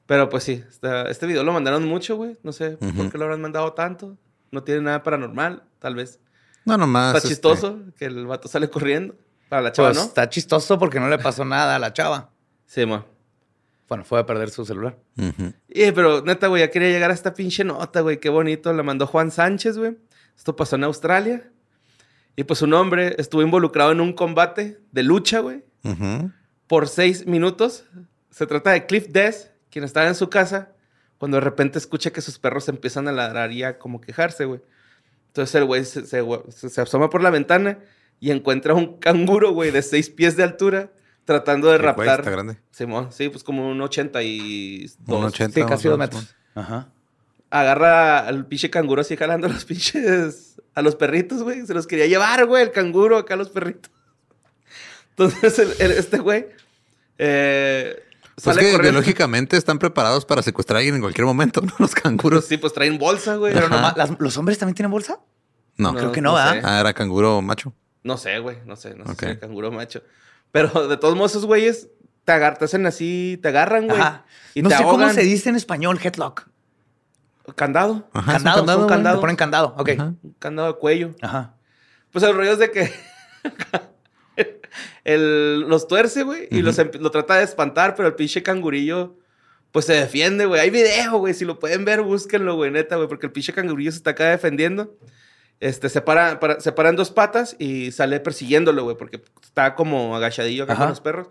Pero pues sí, esta- este video lo mandaron mucho, güey. No sé por qué lo habrán mandado tanto. No tiene nada paranormal, tal vez. No, nomás. Está este, chistoso que el vato sale corriendo. Para la chava, Pues ¿no? está chistoso porque no le pasó nada a la chava. Sí, mo. Bueno, fue a perder su celular. Y, pero neta, güey, ya quería llegar a esta pinche nota, güey. Qué bonito. La mandó Juan Sánchez, güey. Esto pasó en Australia. Y pues un hombre estuvo involucrado en un combate de lucha, güey. Por seis minutos. Se trata de Cliff Des, quien estaba en su casa, cuando de repente escucha que sus perros empiezan a ladrar y a como quejarse, güey. Entonces el güey se, se- se- se asoma por la ventana y encuentra un canguro, güey, de seis pies de altura, tratando de Sí, güey, raptar. está grande. Simón, sí, pues como un 82. Un 80. Sí, casi dos metros. Ajá. Agarra al pinche canguro así jalando a los <laughs> pinches. a los perritos, güey. Se los quería llevar, güey, el canguro acá a los perritos. <laughs> Entonces, el- el- este güey. Eh, Pues que corriendo. biológicamente están preparados para secuestrar a alguien en cualquier momento, <laughs> ¿no? Los canguros. Sí, pues traen bolsa, güey. Pero nomás- ¿las- ¿los hombres también tienen bolsa? No. No. Creo que no, ¿verdad? sé. Ah, era canguro macho. No sé, güey. No sé. No sé Ok. si era canguro macho. Pero de todos modos, esos güeyes te, agar- te hacen así, te agarran, güey. Ajá. Y no te sé cómo se dice en español, headlock. Candado. Ajá, es un candado, candado, un candado. Te ponen candado. Ok. Ajá. Un candado de cuello. Ajá. Pues el rollo es de que <laughs> <laughs> el, los tuerce, güey, y los lo trata de espantar, pero el pinche cangurillo, pues se defiende, güey. Hay video, güey. Si lo pueden ver, búsquenlo, güey, neta, güey, porque el pinche cangurillo se está acá defendiendo. Este, se para, para- se para en dos patas y sale persiguiéndolo, güey, porque está como agachadillo acá Ajá. con los perros.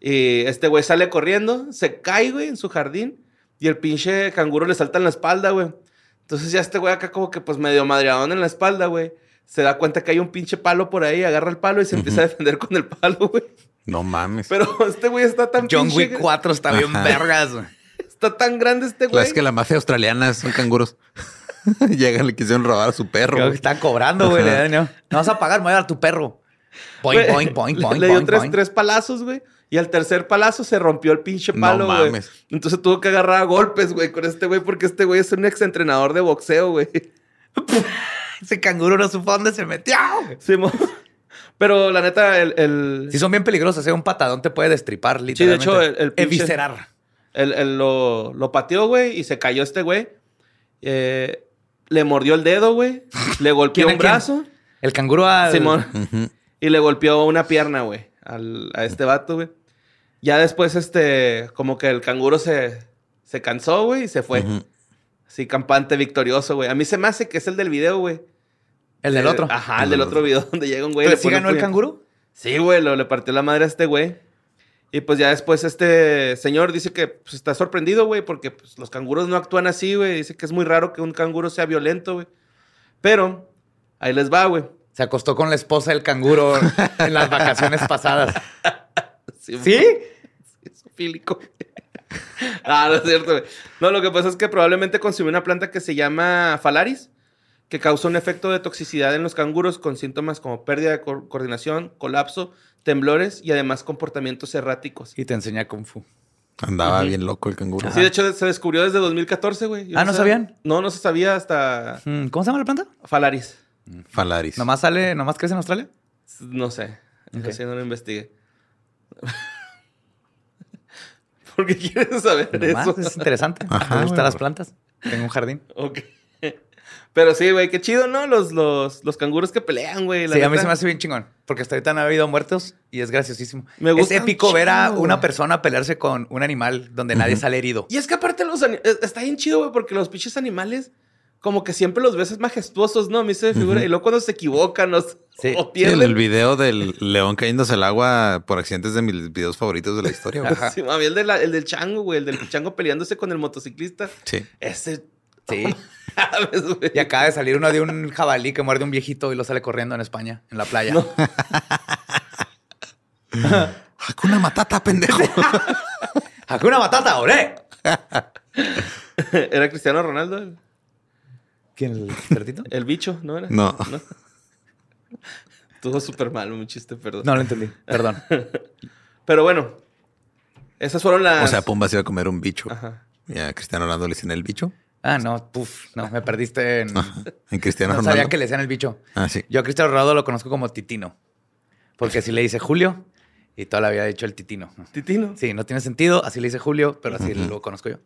Y este güey sale corriendo, se cae, güey, en su jardín, y el pinche canguro le salta en la espalda, güey. Entonces ya este güey acá como que pues medio madreadón en la espalda, güey. Se da cuenta que hay un pinche palo por ahí, agarra el palo y se empieza a defender con el palo, güey. No mames. Pero <laughs> este güey está tan John pinche- Wick 4 está bien Ajá. vergas. güey. Está tan grande este güey. es que la mafia australiana son canguros. <laughs> Llegan, le quisieron robar a su perro. Creo que están cobrando, güey. No No vas a pagar, me voy a dar tu perro. Le- dio tres, tres palazos, güey. Y al tercer palazo se rompió el pinche No palo, güey. mames. Entonces tuvo que agarrar a golpes, güey, con este güey, porque este güey es un ex entrenador de boxeo, güey. <laughs> Ese canguro no supo dónde se metió. Sí, mo- Pero la neta, el, el, Sí, son bien peligrosos. ¿eh? Un patadón te puede destripar, Sí, de literalmente. hecho, el- el pinche- Eviscerar. el- el lo, lo pateó, güey, y se cayó este güey. Eh, le mordió el dedo, güey. Le golpeó ¿Quién un quién? brazo. El canguro al... Simón. Ujú. Y le golpeó una pierna, güey, al- a este vato, güey. Ya después, este, como que el canguro se, se cansó, güey, y se fue. Ujú. Así, campante, victorioso, güey. A mí se me hace que es el del video, güey. El del Eh, otro. Ajá, el del otro video donde llega un güey. ¿Pero sí ganó el canguro? Sí, güey, lo, le partió la madre a este güey. Y pues ya después este señor dice que pues, está sorprendido, güey, porque pues, los canguros no actúan así, güey. Dice que es muy raro que un canguro sea violento, güey. Pero ahí les va, güey. Se acostó con la esposa del canguro en las vacaciones <laughs> pasadas. Sí, ¿Sí? Es fílico. <laughs> ah, no es cierto, güey. No, lo que pasa es que probablemente consumió una planta que se llama Falaris, que causa un efecto de toxicidad en los canguros con síntomas como pérdida de co- coordinación, colapso, temblores y además comportamientos erráticos. Y te enseña Kung Fu. Andaba bien loco el canguro. Sí, de hecho se descubrió desde 2014, güey. Yo Ah, ¿no sabían? No, no se sabía hasta Mm, ¿Cómo se llama la planta? Falaris. Falaris. ¿Nomás sale, nomás crece en Australia? No sé. Eso Ok. sí no lo investigué. <laughs> ¿Por qué quieres saber Nomás, eso? es interesante. Ajá, Me gustan las plantas. Tengo un jardín. Ok. Pero sí, güey, qué chido, ¿no? Los, los, los canguros que pelean, güey. Sí, a mí se me hace bien chingón. Porque hasta ahorita no ha habido muertos y es graciosísimo. Me es gusta un épico ver a una persona pelearse con un animal donde nadie sale herido. Y es que aparte los eh, está bien chido, güey, porque los pinches animales, como que siempre los ves majestuosos, ¿no? A mí se me figura. Y luego cuando se equivocan o, s- Sí. o Sí, pierden. el, el video del león cayéndose al agua por accidentes de mis videos favoritos de la historia. güey. Ajá. Sí, mami, el, de la- el del chango, güey. El del chango peleándose con el motociclista. Sí. Ese. Sí. ¿Sabes, güey? Y acaba de salir uno de un jabalí que muerde a un viejito y lo sale corriendo en España, en la playa. <laughs> Hakuna Matata, pendejo. <laughs> ¡Hakuna Matata, ore! <laughs> Era Cristiano Ronaldo, el, ¿Quién, el cerdito? el bicho, ¿no era? No. Estuvo súper mal, mi chiste, perdón. No lo entendí. Perdón. Pero bueno, esas fueron las. O sea, Pumba se iba a comer un bicho. Ajá. Y a Cristiano Ronaldo le dicen el bicho. Ah, no, puf, no, me perdiste en. <laughs> En Cristiano No Ronaldo. sabía que le decían el bicho. Ah, sí. Yo a Cristiano Ronaldo lo conozco como Titino. Porque así le dice Julio y toda la vida he dicho el Titino. Titino. Sí, no tiene sentido, así le dice Julio, pero así lo conozco yo.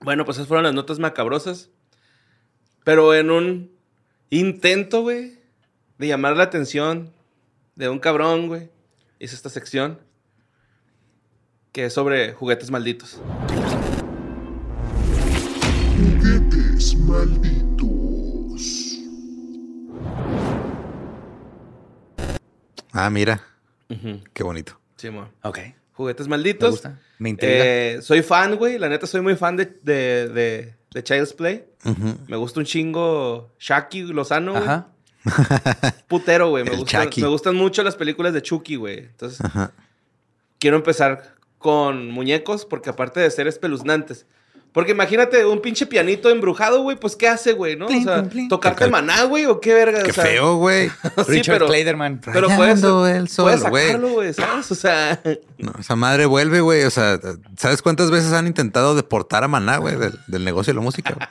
Bueno, pues esas fueron las notas macabrosas. Pero en un intento, güey, de llamar la atención de un cabrón, güey, hice esta sección que es sobre juguetes malditos. Juguetes malditos. Ah, mira. Qué bonito. Sí, mo. Ok. Juguetes Me malditos. gusta. Me intriga. Eh, soy fan, güey. La neta, soy muy fan de, de, de, de Child's Play. Me gusta un chingo Shaki Lozano, güey. Ajá. <laughs> Putero, güey. Me, gustan- me gustan mucho las películas de Chucky, güey. Entonces, Ajá. quiero empezar con muñecos porque aparte de ser espeluznantes. Porque imagínate un pinche pianito embrujado, güey, pues ¿qué hace, güey? ¿No? Plin, o sea, plin, plin. tocarte Tocar- maná, güey, o qué verga. Qué o sea, feo, güey. <laughs> sí, Richard pero, Clayderman. pero puedes, Rayando el sol, puedes güey. sacarlo, güey, ¿sabes? O sea, No, esa madre vuelve, güey. O sea, ¿sabes cuántas veces han intentado deportar a Maná, güey, del, del negocio de la música?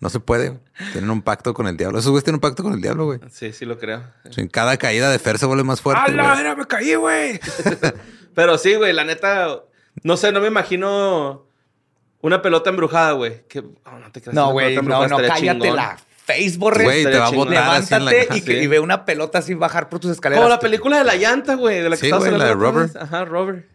No se puede. güey. Tienen un pacto con el diablo. Esos güeyes tienen un pacto con el diablo, güey. sí, sí lo creo. O sea, en cada caída de Fer se vuelve más fuerte. güey. era, me caí, güey! <laughs> Pero sí, güey, la neta, no sé, no me imagino una pelota embrujada, güey. Que, oh, no te creas, No, una güey, no, no, estaría cállate chingón. la face, borre. Güey, te va a botar así en la Levántate y, Sí. que- y ve una pelota así bajar por tus escaleras. Como la película de la llanta, güey, de la que Sí, güey, la de Robert. Ajá, Robert.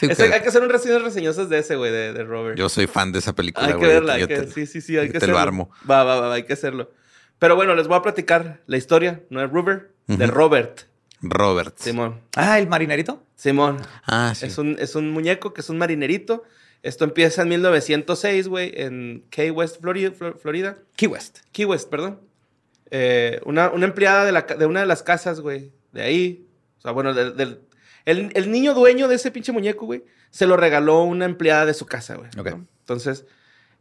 Sí, Ese- que hay que hacer un reseñas reseñosas de ese, güey, de, de Robert. Yo soy fan de esa película, hay güey. que verla, hay que, te- sí, sí, sí, hay que te hacerlo. lo armo. Va, va, va, hay que hacerlo. Pero bueno, les voy a platicar la historia, no de Robert, de Ujú. Robert. Robert. Simón. Ah, el marinerito. Simón. Ah, sí. Es, un, es un muñeco que es un marinerito. Esto empieza en 1906, güey, en Key West, Florida. Flo- Florida. Key West. Key West, perdón. Eh, una, una empleada de, la ca- de una de las casas, güey, de ahí. O sea, bueno, del, el, el niño dueño de ese pinche muñeco, güey, se lo regaló una empleada de su casa, güey. Ok. ¿no? Entonces,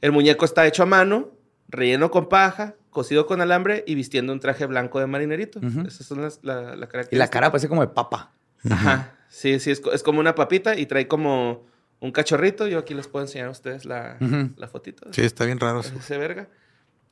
el muñeco está hecho a mano, relleno con paja, cosido con alambre y vistiendo un traje blanco de marinerito. Ujú. Esas son las, la, la Y la cara parece como de papa. Ajá. Sí, sí, es, es como una papita y trae como un cachorrito. Yo aquí les puedo enseñar a ustedes la, la fotito. Sí, está bien raro. Ese verga.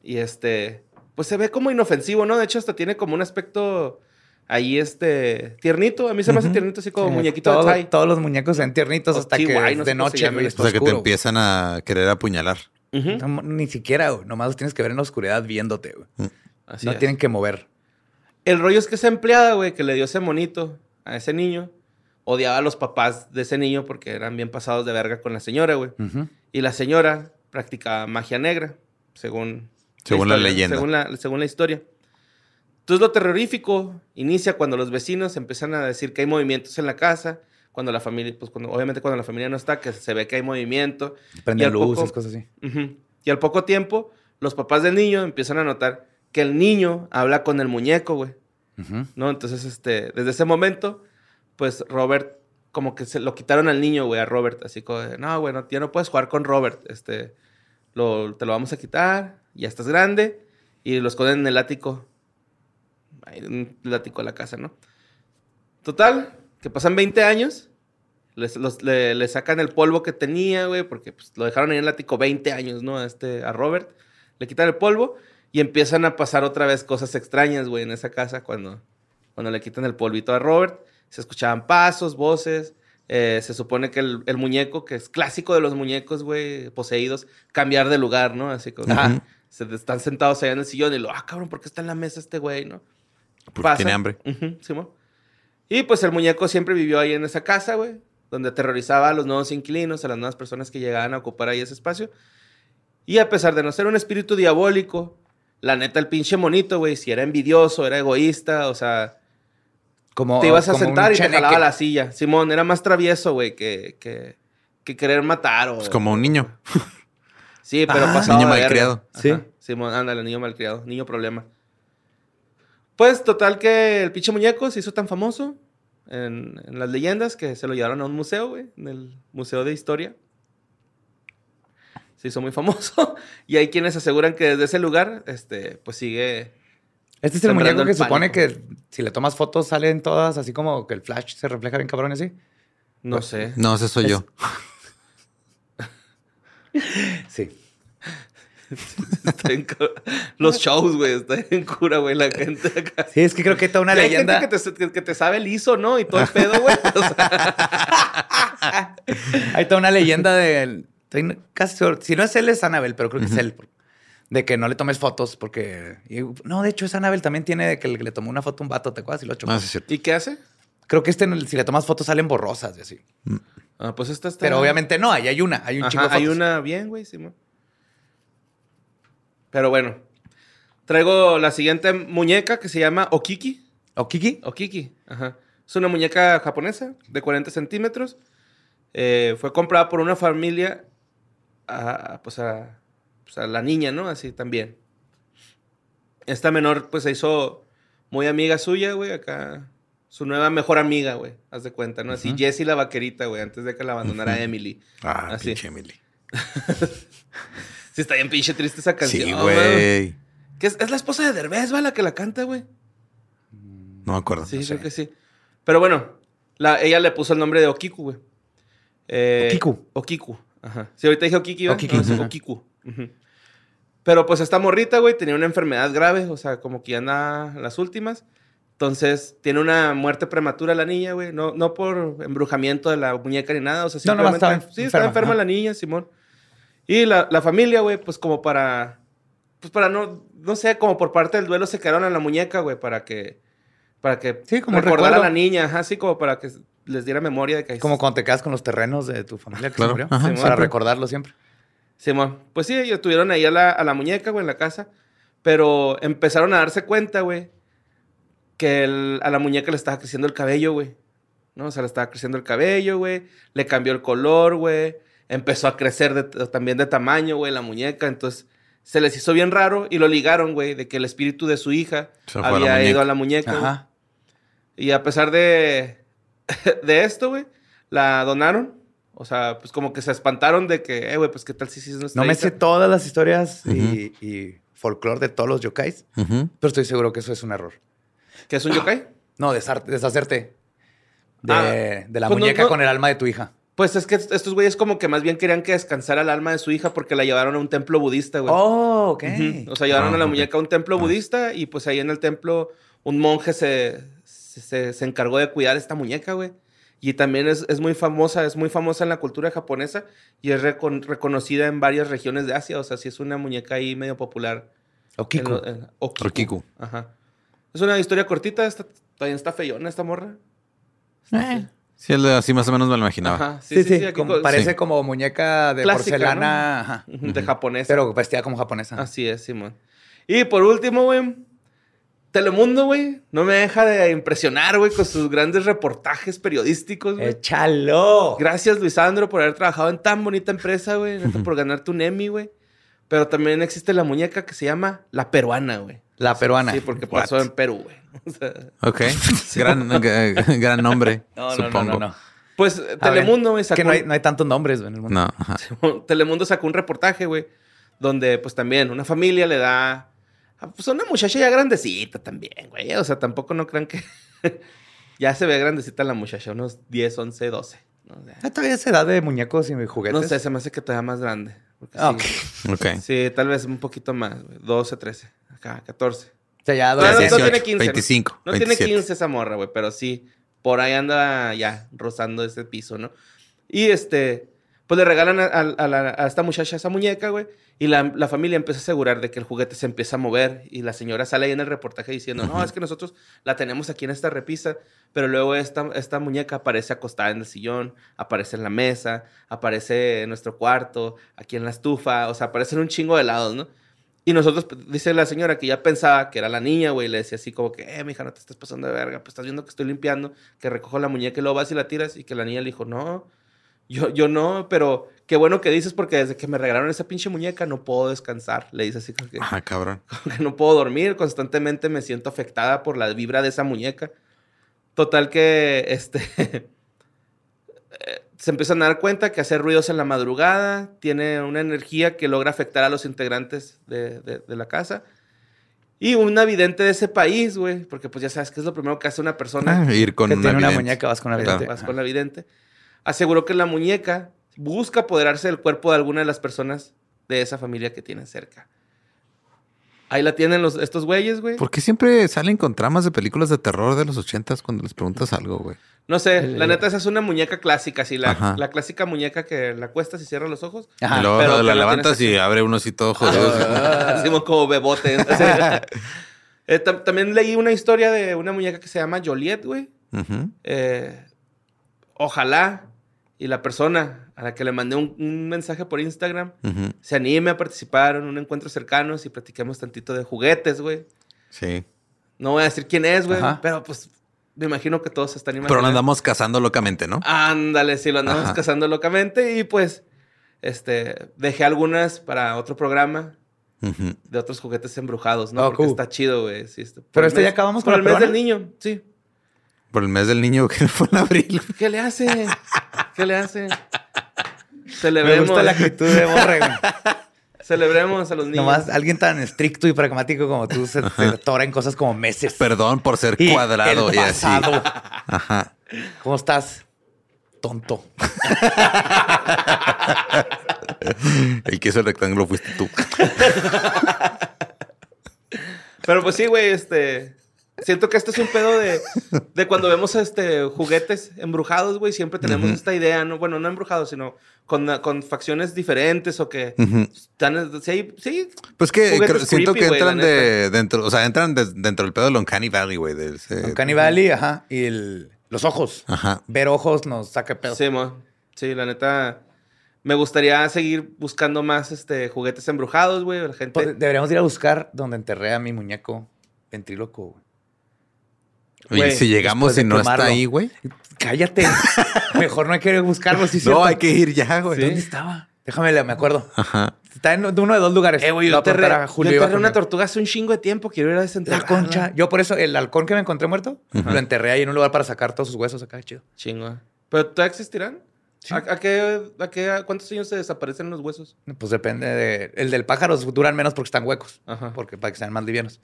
Y este, pues se ve como inofensivo, ¿no? De hecho, hasta tiene como un aspecto ahí, este, tiernito. A mí se me hace tiernito, así como Sí, muñequito todo- de Thai. Todos los muñecos se ven tiernitos O hasta que no es sé de se noche, está O sea, que te empiezan a querer apuñalar. No, ni siquiera, güey. Nomás los tienes que ver en la oscuridad viéndote, güey. Así no es. tienen que mover. El rollo es que esa empleada, güey, que le dio ese monito a ese niño, odiaba a los papás de ese niño porque eran bien pasados de verga con la señora, güey. Y la señora practicaba magia negra, según... Según la historia, leyenda. Según la, según la historia. Entonces lo terrorífico inicia cuando los vecinos empiezan a decir que hay movimientos en la casa, cuando la familia, pues cuando, obviamente cuando la familia no está, que se ve que hay movimiento. Prenden poco- luces, cosas así. Y al poco tiempo, los papás del niño empiezan a notar que el niño habla con el muñeco, güey. Ujú. ¿no? Entonces, este, desde ese momento, pues Robert, como que se lo quitaron al niño, güey, a Robert, así como, no, güey, no, ya no puedes jugar con Robert, este, lo, te lo vamos a quitar, ya estás grande, y lo esconden en el ático, en el ático de la casa, ¿no? Total, que pasan 20 años, les- le, sacan el polvo que tenía, güey, porque pues, lo dejaron en el ático 20 años, ¿no? A, este, a Robert, le quitan el polvo y empiezan a pasar otra vez cosas extrañas, güey, en esa casa cuando, cuando le quitan el polvito a Robert. Se escuchaban pasos, voces. eh, se supone que el, el muñeco, que es clásico de los muñecos, güey, poseídos, cambiar de lugar, ¿no? Así como Ajá. se están sentados allá en el sillón y lo, ah, cabrón, ¿por qué está en la mesa este güey, no? Porque Pasa. tiene hambre. Y pues el muñeco siempre vivió ahí en esa casa, güey, donde aterrorizaba a los nuevos inquilinos, a las nuevas personas que llegaban a ocupar ahí ese espacio. Y a pesar de no ser un espíritu diabólico, la neta, el pinche monito, güey, si era envidioso, era egoísta, o sea, Como, te ibas a como sentar y te jalaba la silla. Simón, era más travieso, güey, que, que, que querer matar o... Es como un niño. <laughs> Sí, pero Ah, pasado niño malcriado. Ajá. Sí. Simón, ándale, niño malcriado, niño problema. Pues total que el pinche muñeco se hizo tan famoso en, en las leyendas que se lo llevaron a un museo, güey, en el Museo de Historia. Se hizo muy famoso <laughs> y hay quienes aseguran que desde ese lugar, este, pues sigue... Este es el muñeco el que supone que si le tomas fotos salen todas así como que el flash se refleja bien cabrón así. No sé. No, ese soy Es- yo. <laughs> Sí. Está cura- Los shows, güey, está en cura, güey, la gente acá. Sí, es que creo que toda una Y hay leyenda. gente que te, que- que te sabe liso, ¿no? Y todo el pedo, güey. O sea, <laughs> Hay toda una leyenda de. Casi si no es él, es Annabel, pero creo que es él. De que no le tomes fotos porque. y- no, de hecho, es Annabel también tiene de que le, le tomó una foto a un vato, ¿te acuerdas? Y lo chocó. No, sí es cierto. ¿Y qué hace? Creo que este, si le tomas fotos, salen borrosas y así. Ah, pues esta está... Pero obviamente no, ahí hay una, hay un Ajá, chingo de hay una bien, güey, Simón. Pero bueno. Traigo la siguiente muñeca que se llama Okiki. ¿O Kiki? Okiki, ajá. Es una muñeca japonesa de 40 centímetros. Eh, fue comprada por una familia, a, pues, a, pues, a la niña, ¿no? Así también. Esta menor, pues, se hizo muy amiga suya, güey, acá. Su nueva mejor amiga, güey, haz de cuenta, ¿no? Así, Jessie la vaquerita, güey, antes de que la abandonara Emily. Ah, Así. pinche Emily. <laughs> Sí, está bien pinche triste esa canción. Sí, güey. Que es, es la esposa de Derbez, ¿va? La que la canta, güey. No me acuerdo. Sí, no sé. creo que sí. Pero bueno, la, ella le puso el nombre de Okiku, güey. Eh, Okiku. Okiku. Ajá. Sí, ahorita dije Okiki, ¿verdad? Okiki, No, es ajá. Okiku. Pero pues esta morrita, güey, tenía una enfermedad grave, o sea, como que ya anda en las últimas. Entonces, tiene una muerte prematura la niña, güey. No, no por embrujamiento de la muñeca ni nada. O sea, No, nomás simplemente... estaba sí, estaba enferma, enferma la niña, Simón. Y la, la familia, güey, pues como para... Pues para no... No sé, como por parte del duelo se quedaron a la muñeca, güey, para que... Para que Sí, como un recordara a la niña, ajá, así como para que les diera memoria de que... Como cuando te quedas con los terrenos de tu familia que Claro, se murió. ajá, para siempre. recordarlo siempre. Simón. Pues sí, ellos tuvieron ahí a la, a la muñeca, güey, en la casa. Pero empezaron a darse cuenta, güey, que el- a la muñeca le estaba creciendo el cabello, güey. ¿No? O sea, le estaba creciendo el cabello, güey. Le cambió el color, güey. Empezó a crecer de- también de tamaño, güey, la muñeca. Entonces, se les hizo bien raro y lo ligaron, güey, de que el espíritu de su hija Se a había ido a la muñeca. Ajá. Y a pesar de, <laughs> de esto, güey, la donaron. O sea, pues como que se espantaron de que, eh, güey, pues qué tal si sí es nuestra No me hija? sé todas las historias y, y folclore de todos los yokais, pero estoy seguro que eso es un error. ¿Que es un yokai? No, deshacerte. de, Ah, de la pues muñeca no- con el alma de tu hija. Pues es que estos güeyes como que más bien querían que descansara el alma de su hija porque la llevaron a un templo budista, güey. Oh, ok. O sea, llevaron Ah, a la muñeca a un templo budista y pues ahí en el templo un monje se, se, se encargó de cuidar esta muñeca, güey. Y también es, es muy famosa, es muy famosa en la cultura japonesa y es recon- reconocida en varias regiones de Asia. O sea, sí es una muñeca ahí medio popular. Okiku. En lo- en- Okiku. Okiku. Ajá. Es una historia cortita, está, todavía está feyona esta morra. Eh, Sí, así más o menos me lo imaginaba. Ajá. Sí, sí, aquí como- co- parece sí. como muñeca de Clásica, porcelana, ajá, de japonesa. pero vestida como japonesa. Así es, Simón. Y por último, güey, Telemundo, güey, no me deja de impresionar, güey, con sus grandes reportajes periodísticos, güey. ¡Échalo! Gracias, Luisandro, por haber trabajado en tan bonita empresa, güey. por ganarte un Emmy, güey. Pero también existe la muñeca que se llama La Peruana, güey. La peruana. Sí, porque What? pasó en Perú, güey. <laughs> O sea, Ok. <laughs> gran, g- gran nombre, <laughs> No, no, no, supongo. no, no. pues A ver, Telemundo, güey, es sacó... que no hay, no hay tantos nombres güey, en el mundo. No, ajá. Telemundo sacó un reportaje, güey, donde pues también una familia le da pues, a una muchacha ya grandecita también, güey. O sea, tampoco no crean que <laughs> ya se ve grandecita la muchacha, unos 10, 11, 12. ¿no? O sea, Ah, Todavía es edad de muñecos y juguetes. no sé, se me hace que todavía más grande. Ah, sí, ok. Ok. sí, tal vez un poquito más, güey. 12, 13, acá, 14. O sea, ya No, no, no adolescente. tiene 15. 25, No tiene 27. 15 esa morra, güey, pero sí, por ahí anda ya rozando ese piso, ¿no? Y este, pues le regalan a, a- a la- a esta muchacha esa muñeca, güey, y la, la familia empieza a asegurar de que el juguete se empieza a mover, y la señora sale ahí en el reportaje diciendo, no, es que nosotros la tenemos aquí en esta repisa, pero luego esta, esta muñeca aparece acostada en el sillón, aparece en la mesa, aparece en nuestro cuarto, aquí en la estufa, o sea, aparece en un chingo de lados, ¿no? Y nosotros, pues, dice la señora que ya pensaba que era la niña, güey, le decía así como que, eh, mija, no te estás pasando de verga, pues estás viendo que estoy limpiando, que recojo la muñeca y luego vas y la tiras, y que la niña le dijo, no, yo, yo no, pero qué bueno que dices porque desde que me regalaron esa pinche muñeca no puedo descansar, le dice así como que, Ajá, cabrón. <laughs> como que no puedo dormir, constantemente me siento afectada por la vibra de esa muñeca. Total que, este, <laughs> eh, se empiezan a dar cuenta que hacer ruidos en la madrugada tiene una energía que logra afectar a los integrantes de, de- de la casa. Y una vidente de ese país, güey, porque pues ya sabes que es lo primero que hace una persona. Ah, ir con que una, tiene una vidente. muñeca, vas con Claro. vidente. Vas con la vidente. Aseguró que la muñeca busca apoderarse del cuerpo de alguna de las personas de esa familia que tienen cerca. Ahí la tienen los, estos güeyes, güey. ¿Por qué siempre salen con tramas de películas de terror de los ochentas cuando les preguntas algo, güey? No sé, El- la neta esa es una muñeca clásica, así la, la clásica muñeca que la cuestas y cierra los ojos. Ajá. y luego pero la la levantas y abre uno así todo jodido. <laughs> Hacemos como bebote. <laughs> Eh, tam- también leí una historia de una muñeca que se llama Joliet, güey. Eh, ojalá y la persona a la que le mandé un, un mensaje por Instagram se anime a participar en un encuentro cercano y platiquemos tantito de juguetes, güey. Sí. No voy a decir quién es, güey, pero pues me imagino que todos se están Pero lo andamos cazando locamente, ¿no? Ándale, sí, lo andamos Ajá. cazando locamente y pues este dejé algunas para otro programa de otros juguetes embrujados, ¿no? Oh, Porque cool. está chido, güey. Sí, este- Pero este mes- ya acabamos por con el mes del niño, sí. Por el mes del niño <laughs> que fue en abril. ¿Qué le hace? <laughs> ¿Qué le hace? <laughs> Me Celebremos, gusta la actitud de Borre, güey. <laughs> celebremos a los niños. Nomás alguien tan estricto y pragmático como tú se, se atora en cosas como meses. Perdón por ser Y cuadrado el y así. pasado. Ajá. ¿Cómo estás? Tonto. <laughs> El que hizo el rectángulo fuiste tú. Pero pues sí, güey, este. Siento que este es un pedo de, <laughs> de cuando vemos este juguetes embrujados, güey. Siempre tenemos esta idea, no, bueno, no embrujados, sino con, con facciones diferentes o que están. Sí, sí, Pues que creo- siento creepy, que entran de dentro, o sea, entran de- dentro del pedo del Uncanny Valley, güey. del- Uncanny Valley, ajá. Y el- los ojos. Ajá. Ver ojos nos saca pedo. Sí, mo. Sí, la neta. Me gustaría seguir buscando más este, juguetes embrujados, güey. La gente. Pues, Deberíamos ir a buscar donde enterré a mi muñeco ventríloco. güey. Oye, si llegamos y no está ahí, güey. Cállate. <laughs> Mejor no hay que buscarlo, sí, No, cierto. hay que ir ya, güey. ¿Dónde estaba? Déjame, me acuerdo. Ajá. Está en uno de dos lugares. Eh, güey, yo a Julio, yo iba enterré una tortuga hace un chingo de tiempo. Quiero ir a La desenterrarla. concha. Yo por eso, el halcón que me encontré muerto, lo enterré ahí en un lugar para sacar todos sus huesos acá, chido. Chingo. ¿Pero todavía existirán? ¿A, a qué, a qué- a cuántos años se desaparecen los huesos? Pues depende de... El del pájaro duran menos porque están huecos. Ajá. Porque para que sean más livianos.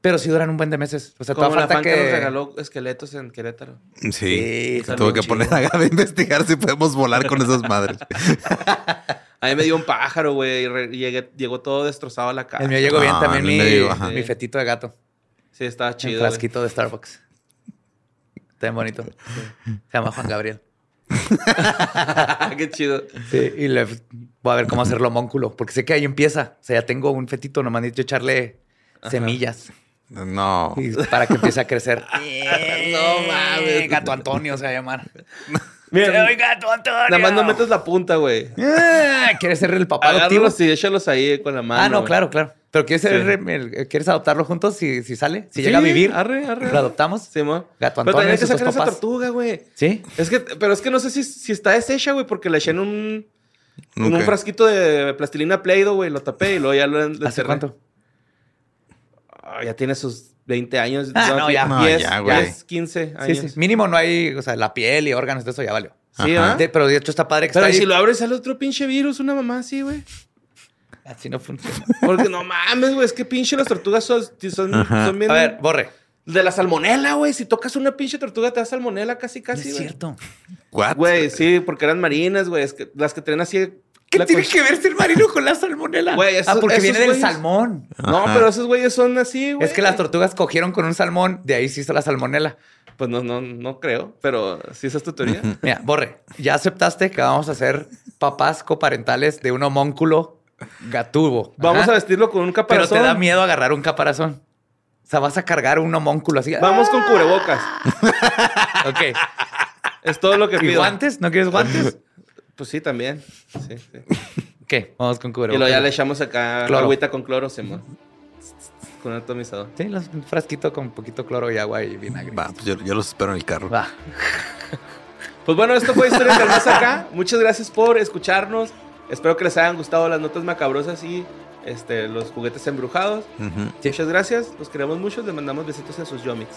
Pero sí duran un buen de meses. O sea, Como toda la falta fan que... que... nos regaló esqueletos en Querétaro. Sí. Sí, Tuve que chido. poner a Gaby a investigar si podemos volar con esas madres. <laughs> A mí me dio un pájaro, güey. llegué- llegó todo destrozado a la casa. El mío llegó bien Ah, también mi, mi fetito de gato. Sí, estaba El chido. güey. frasquito de Starbucks. Está bien bonito. Se llama Juan Gabriel. <laughs> Qué chido. Sí, y le voy a ver cómo hacerlo homónculo, porque sé que ahí empieza. O sea, ya tengo un fetito, nomás necesito echarle semillas No. y para que empiece a crecer. <laughs> No mames. Gato Antonio se va a llamar. <laughs> Mira, ¡Soy Gato Antonio! nada más no metes la punta, güey. Ah, <laughs> ¿Quieres ser el papá adoptivo? Y échalos ahí con la mano. Ah, no, claro, claro. Pero ¿quieres, ser Sí. el- ¿quieres adoptarlo juntos si, si sale? Si Sí, llega a vivir, arre, arre. lo adoptamos. Sí, mo. Gato Pero Antonio también hay que sacar esa tortuga, güey. ¿Sí? Es que, pero es que no sé si, si está deshecha, güey, porque la eché en un, en un frasquito de plastilina Play-Doh, güey. Lo tapé y luego ya lo lo ¿Hace encerré. cuánto? Ah, ya tiene sus 20 años. Ah, no, ya. No, 10, ya, güey. 10, 15 Sí, años. sí. Mínimo no hay, o sea, la piel y órganos de eso ya valió. Sí. ¿ah? De- pero de hecho está padre que Pero está ¿y si ahí. lo abres sale otro pinche virus, una mamá así, güey. Así no funciona. <laughs> Porque no mames, güey, es que pinche las tortugas son, son, son bien... A ver, borre. De la salmonela, güey. Si tocas una pinche tortuga te da salmonela casi, No casi, es güey. cierto. What? Güey, sí, porque eran marinas, güey. Es que las que traen así... ¿Qué la tiene que ver ser marino con la salmonela? Güey, esos- ah, porque esos viene del güeyes- salmón. No, pero esos güeyes son así, güey. Es que las tortugas cogieron con un salmón, de ahí se hizo la salmonela. Pues no, no, no creo, pero sí esa es tu teoría. Mira, Borre, ya aceptaste que vamos a ser papás coparentales de un homónculo gatubo. Vamos Ajá. a vestirlo con un Pero caparazón. te da miedo agarrar un caparazón. O sea, vas a cargar un homónculo así. Vamos con cubrebocas. Ah, <laughs> ok. Es todo lo que ¿Y pido. guantes? ¿No quieres guantes? <laughs> Pues sí, también. Sí, sí. <laughs> ¿Qué? Vamos con Y cubrebocas. luego ya le echamos acá Cloro. agüita con cloro, Simón. Con un atomizador. Sí, los- un frasquito con poquito cloro y agua y vinagre. Va, pues yo, yo los espero en el carro. Va. <laughs> Pues bueno, esto fue Historia del Más Acá. Muchas gracias por escucharnos. Espero que les hayan gustado las notas macabrosas y este, los juguetes embrujados. Ujú. Muchas gracias. Los queremos mucho. Les mandamos besitos en sus yomics.